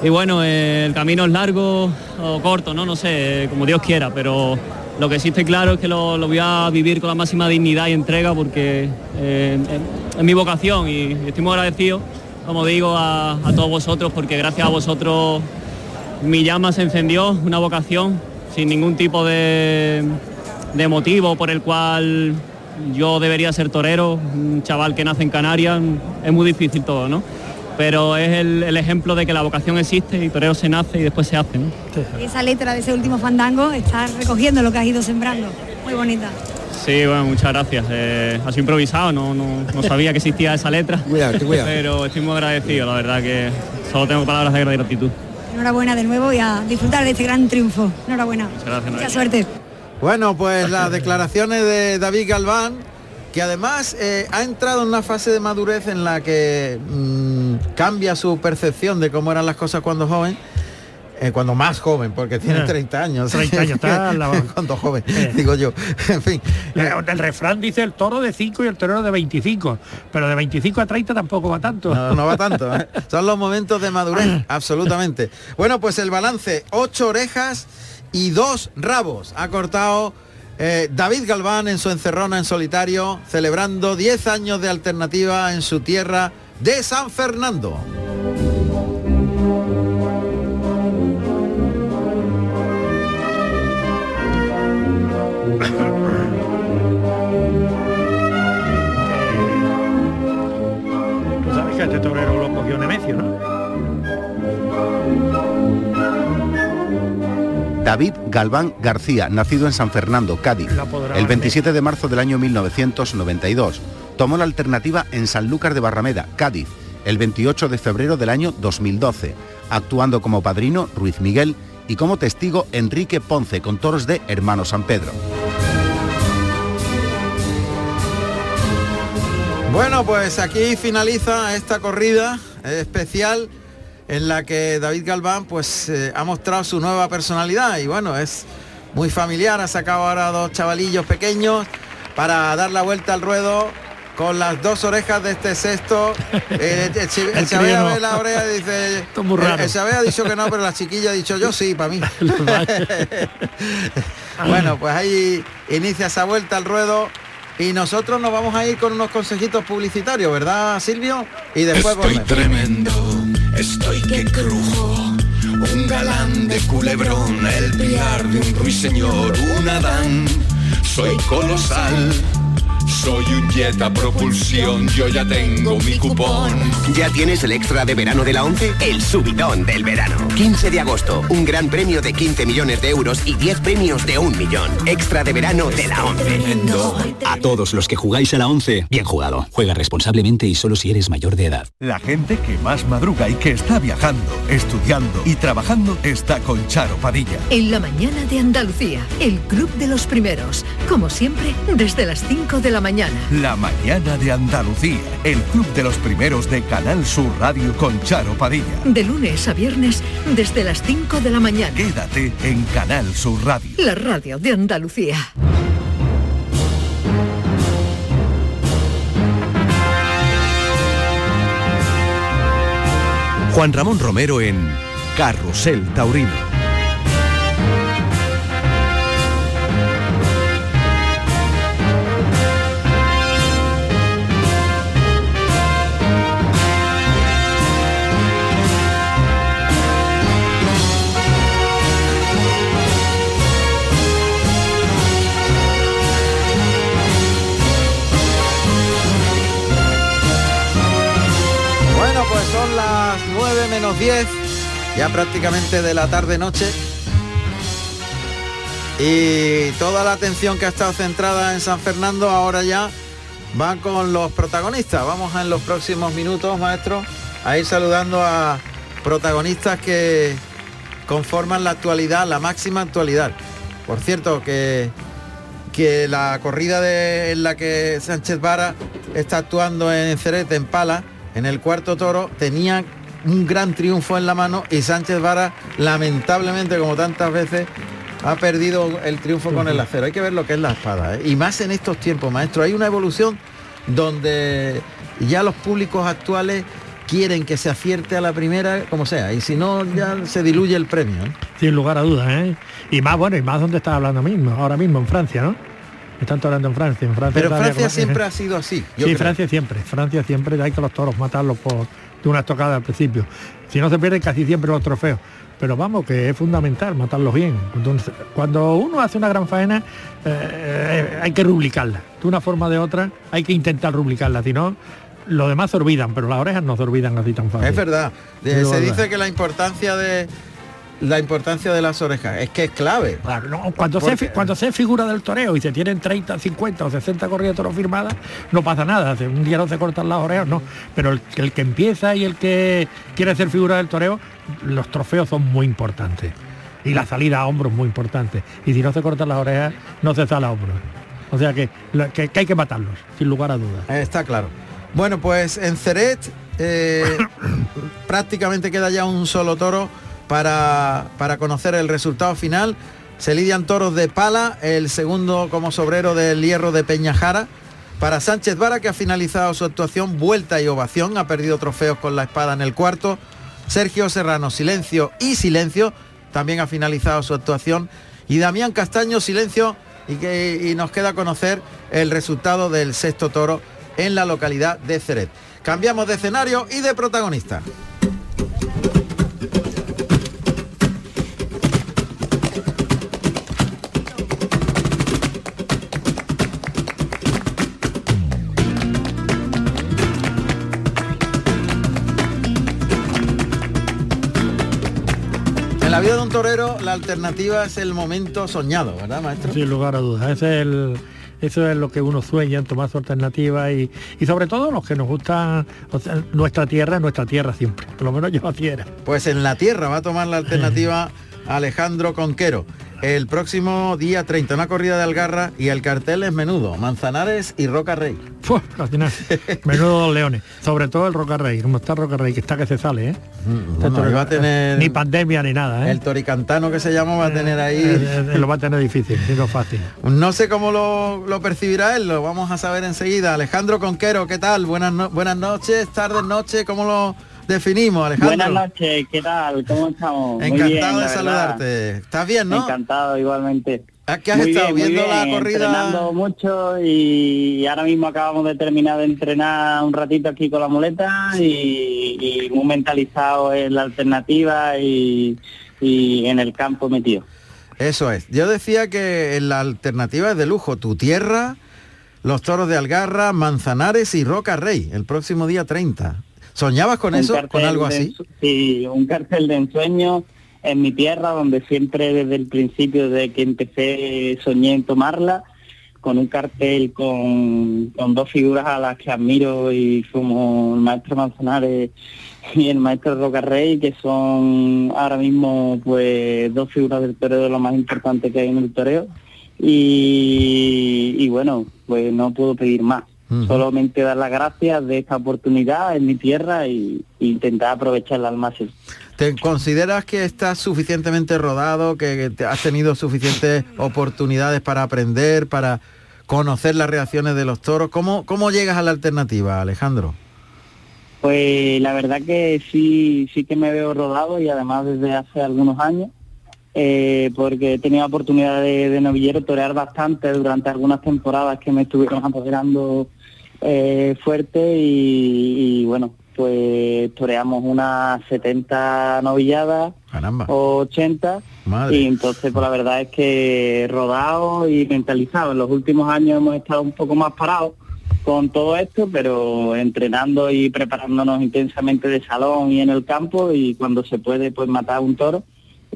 Speaker 5: Y bueno, eh, el camino es largo o corto, ¿no? No sé, como Dios quiera, pero lo que sí estoy claro es que lo, lo voy a vivir con la máxima dignidad y entrega porque eh, es, mi vocación y estoy muy agradecido, como digo, a todos vosotros porque gracias a vosotros mi llama se encendió, una vocación, sin ningún tipo de, de motivo por el cual yo debería ser torero, un chaval que nace en Canarias, es muy difícil todo, ¿no? Pero es el, el ejemplo de que la vocación existe y torero se nace y después se hace, ¿no?
Speaker 6: Y esa letra de ese último fandango está recogiendo lo que has ido sembrando. Muy bonita.
Speaker 5: Sí, bueno, muchas gracias. Eh, ha sido improvisado, no, no, no sabía que existía esa letra.
Speaker 11: Cuidado, cuidado.
Speaker 5: Pero estoy muy agradecido, la verdad que solo tengo palabras de gratitud.
Speaker 6: Enhorabuena de nuevo y a disfrutar de este gran triunfo. Enhorabuena.
Speaker 5: gracias,
Speaker 6: Mucha
Speaker 5: Noelia.
Speaker 6: suerte.
Speaker 2: Bueno, pues las (laughs) declaraciones de David Galván, que además eh, ha entrado en una fase de madurez en la que mm, cambia su percepción de cómo eran las cosas cuando joven. Eh, cuando más joven, porque tiene
Speaker 3: Eh,
Speaker 2: 30 años.
Speaker 3: 30 años, está (laughs) lado.
Speaker 2: cuando joven, digo yo. En fin.
Speaker 3: Eh, El refrán dice el toro de 5 y el torero de 25, pero de 25 a 30 tampoco va tanto.
Speaker 2: No, no va (laughs) tanto. ¿eh? Son los momentos de madurez, absolutamente. Bueno, pues el balance, ocho orejas y dos rabos. Ha cortado eh, David Galván en su encerrona en solitario, celebrando 10 años de alternativa en su tierra de San Fernando.
Speaker 3: Tú sabes que este torero lo cogió Nemesio, ¿no?
Speaker 1: David Galván García, nacido en San Fernando, Cádiz, el 27 de marzo del año 1992. Tomó la alternativa en Sanlúcar de Barrameda, Cádiz, el 28 de febrero del año 2012, actuando como padrino Ruiz Miguel y como testigo Enrique Ponce con toros de Hermano San Pedro.
Speaker 2: Bueno, pues aquí finaliza esta corrida especial en la que David Galván pues eh, ha mostrado su nueva personalidad y bueno, es muy familiar, ha sacado ahora dos chavalillos pequeños para dar la vuelta al ruedo con las dos orejas de este sexto. (laughs) Eh, el, chi- el
Speaker 3: El no.
Speaker 2: ve la oreja y dice...
Speaker 3: Esto es muy
Speaker 2: el-
Speaker 3: raro.
Speaker 2: El, ha dicho que no, pero la chiquilla ha dicho yo sí, para mí. (laughs) (laughs) bueno, pues ahí inicia esa vuelta al ruedo y nosotros nos vamos a ir con unos consejitos publicitarios, ¿verdad, Silvio? Y después
Speaker 12: Estoy
Speaker 2: volvemos.
Speaker 12: tremendo, estoy que crujo. Un galán de culebrón, el piar de un ruiseñor, un Adán. Soy colosal, soy un jet a propulsión, yo ya tengo mi cupón.
Speaker 13: ¿Ya tienes el extra de verano de la 11? El subidón del verano. 15 de agosto, un gran premio de 15 millones de euros y 10 premios de un millón. Extra de verano de la 11.
Speaker 14: A todos los que jugáis a la 11, bien jugado. Juega responsablemente y solo si eres mayor de edad.
Speaker 15: La gente que más madruga y que está viajando, estudiando y trabajando está con Charo Padilla.
Speaker 16: En la mañana de Andalucía, el Club de los Primeros. Como siempre, desde las 5 de la mañana.
Speaker 15: La mañana de Andalucía, el club de los primeros de Canal Sur Radio con Charo Padilla.
Speaker 16: De lunes a viernes, desde las 5 de la mañana.
Speaker 15: Quédate en Canal Sur Radio.
Speaker 16: La radio de Andalucía.
Speaker 8: Juan Ramón Romero en Carrusel Taurino.
Speaker 2: Menos 10, ya prácticamente de la tarde-noche. Y toda la atención que ha estado centrada en San Fernando ahora ya va con los protagonistas. Vamos en los próximos minutos, maestro, a ir saludando a protagonistas que conforman la actualidad, la máxima actualidad. Por cierto, que, que la corrida de, en la que Sánchez Vara está actuando en Cerete, en Pala, en el cuarto toro, tenía un gran triunfo en la mano y Sánchez Vara, lamentablemente, como tantas veces, ha perdido el triunfo con el acero. Hay que ver lo que es la espada. ¿eh? Y más en estos tiempos, maestro. Hay una evolución donde ya los públicos actuales quieren que se acierte a la primera, como sea, y si no, ya se diluye el premio. ¿eh?
Speaker 3: Sin lugar a dudas, ¿eh? Y más, bueno, y más donde estás hablando mismo, ahora mismo, en Francia, ¿no? Están hablando en Francia. En Francia
Speaker 2: Pero Francia siempre ha (laughs) sido así. yo
Speaker 3: Sí,
Speaker 2: creo.
Speaker 3: Francia siempre, Francia siempre hay que los toros matarlos por de una estocada al principio. Si no se pierden casi siempre los trofeos. Pero vamos, que es fundamental matarlos bien. Entonces, cuando uno hace una gran faena, eh, hay que rubricarla. De una forma o de otra, hay que intentar rubricarla. Si no, los demás se olvidan, pero las orejas no se olvidan así tan fácil.
Speaker 2: Es verdad. De- se
Speaker 3: verdad.
Speaker 2: dice que la importancia de la importancia de las orejas es que es clave.
Speaker 3: Cuando se,
Speaker 2: Porque-
Speaker 3: fi- cuando se figura del toreo y se tienen 30, 50 o 60 corridas de toros firmadas, no pasa nada. Un día no se cortan las orejas, no. Pero el, el que empieza y el que quiere ser figura del toreo, los trofeos son muy importantes. Y la salida a hombros muy importante. Y si no se cortan las orejas, no se sale a hombros. O sea que- que hay que matarlos, sin lugar a dudas.
Speaker 2: Eh, Está claro. Bueno, pues en Ceret eh, (coughs) prácticamente queda ya un solo toro para, para conocer el resultado final. Se lidian toros de pala, el segundo como sobrero del hierro de Peñajara. Para Sánchez Vara, que ha finalizado su actuación, vuelta y ovación, ha perdido trofeos con la espada en el cuarto. Sergio Serrano, silencio y silencio, también ha finalizado su actuación. Y Damián Castaño, silencio, y, que, y nos queda conocer el resultado del sexto toro en la localidad de Ceret. Cambiamos de escenario y de protagonista. Torero la alternativa es el momento soñado, ¿verdad, maestro?
Speaker 3: Sin lugar a dudas. Ese es el- eso es lo que uno sueña en tomar su alternativa y, y sobre todo los que nos gusta o sea, nuestra tierra, nuestra tierra siempre. Por lo menos yo así era.
Speaker 2: Pues en la tierra va a tomar la alternativa (laughs) Alejandro Conquero. El próximo día 30, una corrida de Algarra y el cartel es menudo, Manzanares y Roca Rey.
Speaker 3: Menudo dos leones. Sobre todo el Roca Rey, como está Roca Rey, que está que se sale, ¿eh?
Speaker 2: bueno, ahí va a tener-
Speaker 3: Ni pandemia ni nada, ¿eh?
Speaker 2: El toricantano que se llama va a tener
Speaker 3: Eh,
Speaker 2: ahí...
Speaker 3: eh, lo va a tener difícil, no fácil.
Speaker 2: No sé cómo lo, lo percibirá él, lo vamos a saber enseguida. Alejandro Conquero, ¿qué tal? Buenas, no- buenas noches, tardes, noches, ¿cómo lo definimos, Alejandro?
Speaker 17: Buenas noches, ¿qué tal? ¿Cómo estamos?
Speaker 2: Encantado
Speaker 17: bien,
Speaker 2: de
Speaker 17: verdad.
Speaker 2: saludarte. ¿Estás bien, no?
Speaker 17: Encantado igualmente.
Speaker 2: ¿Qué has
Speaker 17: Muy
Speaker 2: estado
Speaker 17: bien,
Speaker 2: viendo la corrida?
Speaker 17: Entrenando mucho y ahora mismo acabamos de terminar de entrenar un ratito aquí con la muleta y, y muy mentalizado en la alternativa y, y en el campo metido.
Speaker 2: Eso es. Yo decía que la alternativa es de lujo. Tu tierra, los toros de Algarra, Manzanares y Roca Rey, el próximo día 30. ¿Soñabas con
Speaker 17: Un
Speaker 2: eso? ¿Con algo
Speaker 17: de
Speaker 2: así?
Speaker 17: Sí, un cartel de ensueño en mi tierra, donde siempre desde el principio de que empecé soñé en tomarla, con un cartel con, con dos figuras a las que admiro y como el maestro Manzanares y el maestro Rocarrey, que son ahora mismo pues dos figuras del toreo de lo más importante que hay en el toreo. Y, y bueno, pues no puedo pedir más. Solamente dar las gracias de esta oportunidad en mi tierra y, e intentar aprovecharla al máximo.
Speaker 2: ¿Te consideras que estás suficientemente rodado, que has tenido suficientes oportunidades para aprender, para conocer las reacciones de los toros? ¿Cómo, cómo llegas a la alternativa, Alejandro?
Speaker 17: Pues la verdad que sí, sí que me veo rodado y además desde hace algunos años, eh, porque he tenido oportunidad de, de novillero torear bastante durante algunas temporadas que me estuvieron apoderando eh, fuerte y, y, bueno, pues toreamos unas 70 novilladas o 80
Speaker 2: Madre.
Speaker 17: y entonces pues la verdad es que rodado y mentalizado. En los últimos años hemos estado un poco más parados con todo esto, pero entrenando y preparándonos intensamente de salón y en el campo y cuando se puede pues matar un toro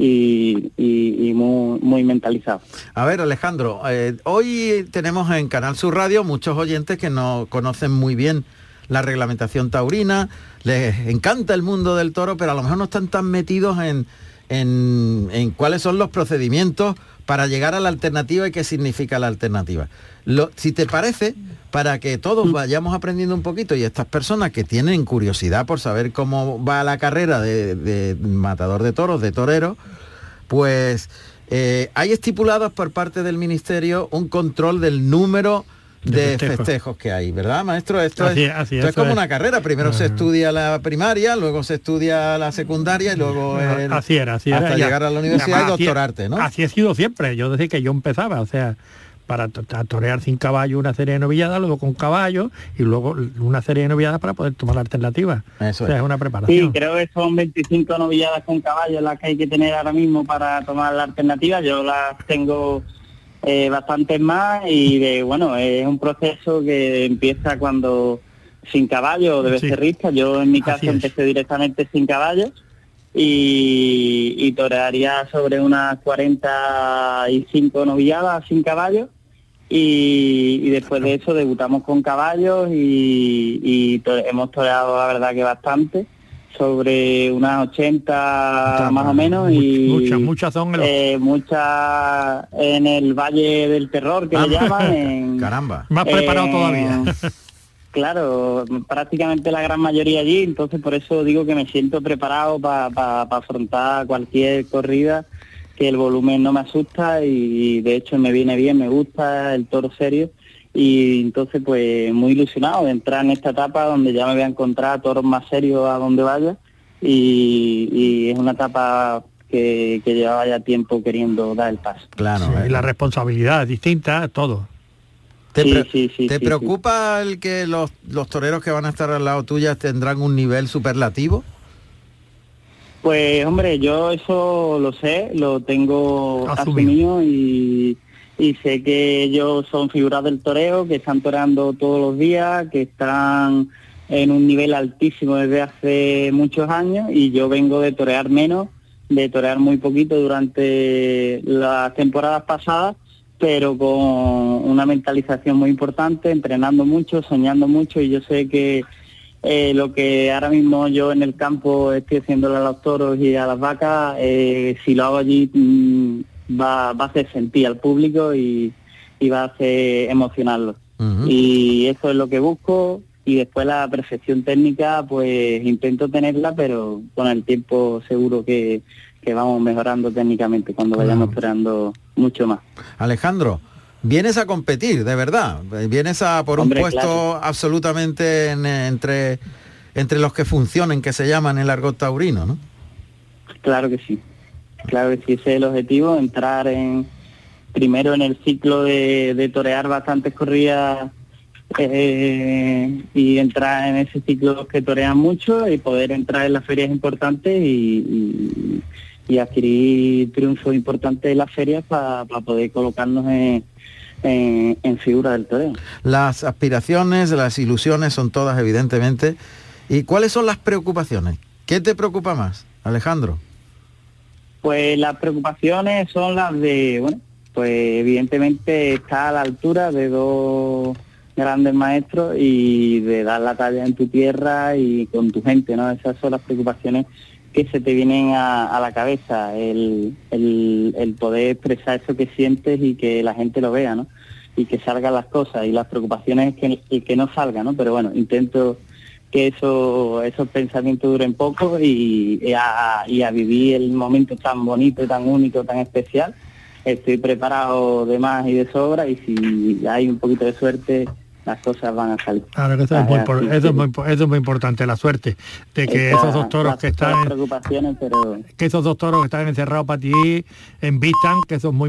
Speaker 17: y, muy, muy mentalizado.
Speaker 2: A ver, Alejandro, eh, hoy tenemos en Canal Sur Radio muchos oyentes que no conocen muy bien la reglamentación taurina, les encanta el mundo del toro, pero a lo mejor no están tan metidos en, en- en cuáles son los procedimientos para llegar a la alternativa y qué significa la alternativa. Lo- si te parece, para que todos vayamos aprendiendo un poquito y estas personas que tienen curiosidad por saber cómo va la carrera de, de matador de toros, de torero, pues eh, hay estipulados por parte del Ministerio un control del número de,
Speaker 3: De
Speaker 2: festejos.
Speaker 3: festejos.
Speaker 2: que hay, ¿verdad, maestro? Esto
Speaker 3: Así
Speaker 2: es,
Speaker 3: es, así
Speaker 2: esto
Speaker 3: es,
Speaker 2: es como una carrera. Primero se estudia la primaria, luego se estudia la secundaria y luego el-
Speaker 3: así era, así era.
Speaker 2: hasta
Speaker 3: ya.
Speaker 2: llegar a la universidad y doctorarte, ¿no?
Speaker 3: Así he sido siempre, yo desde que yo empezaba, o sea, para torear sin caballo una serie de novilladas, luego con caballo y luego una serie de novilladas para poder tomar la alternativa.
Speaker 2: Eso
Speaker 3: o sea,
Speaker 2: es.
Speaker 3: es una
Speaker 17: Sí,
Speaker 3: preparación.
Speaker 17: creo que son 25 novilladas con caballo las que hay que tener ahora mismo para tomar la alternativa. Yo las tengo eh, bastantes más y de, bueno, es un proceso que empieza cuando sin caballo de
Speaker 3: Sí.
Speaker 17: becerrista. Yo en mi caso empecé directamente sin caballo y, y torearía sobre unas 45 novilladas sin caballo y, y después de eso debutamos con caballos y, y to- hemos toreado la verdad que bastante sobre unas 80 más o menos y
Speaker 3: Muchas, muchas son en los-
Speaker 17: eh, muchas en el Valle del Terror que le llaman (laughs) en,
Speaker 2: Caramba.
Speaker 3: Más preparado
Speaker 17: eh,
Speaker 3: todavía. (laughs)
Speaker 17: Claro, prácticamente la gran mayoría allí, entonces por eso digo que me siento preparado para afrontar cualquier corrida, que el volumen no me asusta y de hecho me viene bien, me gusta el toro serio y entonces pues muy ilusionado de entrar en esta etapa donde ya me voy a encontrar toros más serios a donde vaya y, y es una etapa que, que llevaba ya tiempo queriendo dar el paso.
Speaker 2: Claro.
Speaker 3: Sí,
Speaker 2: eh.
Speaker 3: y la responsabilidad es distinta, todo.
Speaker 2: ¿Te,
Speaker 17: Sí,
Speaker 2: pre-
Speaker 17: sí, sí,
Speaker 2: ¿te
Speaker 17: sí,
Speaker 2: preocupa el que los, los toreros que van a estar al lado tuya tendrán un nivel superlativo?
Speaker 17: Pues hombre, yo eso lo sé, lo tengo
Speaker 3: Asumido.
Speaker 17: asumido y, y sé que ellos son figuras del toreo, que están toreando todos los días, que están en un nivel altísimo desde hace muchos años y yo vengo de torear menos, de torear muy poquito durante las temporadas pasadas, pero con una mentalización muy importante, entrenando mucho, soñando mucho y yo sé que eh, lo que ahora mismo yo en el campo estoy haciéndole a los toros y a las vacas, eh, si lo hago allí mm, va, va a hacer sentir al público y, y va a hacer emocionarlo. Y eso es lo que busco y después la perfección técnica pues intento tenerla, pero con el tiempo seguro que, que vamos mejorando técnicamente cuando vayamos toreando mucho más.
Speaker 2: Alejandro, vienes a competir, de verdad. Vienes a por
Speaker 17: Hombre,
Speaker 2: un puesto
Speaker 17: claro.
Speaker 2: absolutamente en- entre, entre los que funcionen, que se llaman el argot taurino, ¿no?
Speaker 17: Claro que sí, claro que sí, ese es el objetivo, entrar en primero en el ciclo de, de torear bastantes corridas eh, y entrar en ese ciclo que torean mucho y poder entrar en las ferias importantes y, y- y adquirir triunfos importantes en las ferias para poder colocarnos en, en, en figura del toreo.
Speaker 2: Las aspiraciones, las ilusiones son todas, evidentemente. ¿Y cuáles son las preocupaciones? ¿Qué te preocupa más, Alejandro?
Speaker 17: Pues las preocupaciones son las de, bueno, pues evidentemente está a la altura de dos grandes maestros y de dar la talla en tu tierra y con tu gente, ¿no? Esas son las preocupaciones que se te vienen a, a la cabeza, el, el, el poder expresar eso que sientes y que la gente lo vea, ¿no? Y que salgan las cosas y las preocupaciones es que, que no salga, ¿no? Pero bueno, intento que eso, esos pensamientos duren poco y a, y a vivir el momento tan bonito, tan único, tan especial. Estoy preparado de más y de sobra y si hay un poquito de suerte las cosas van a salir.
Speaker 3: Claro que eso es, muy,
Speaker 17: Ah,
Speaker 3: eso es muy eso es muy importante, la suerte de que
Speaker 17: Estas-
Speaker 3: esos dos toros
Speaker 17: las-
Speaker 3: que están
Speaker 17: preocupaciones, pero
Speaker 3: que esos dos toros que están encerrados para ti envistan, que eso es muy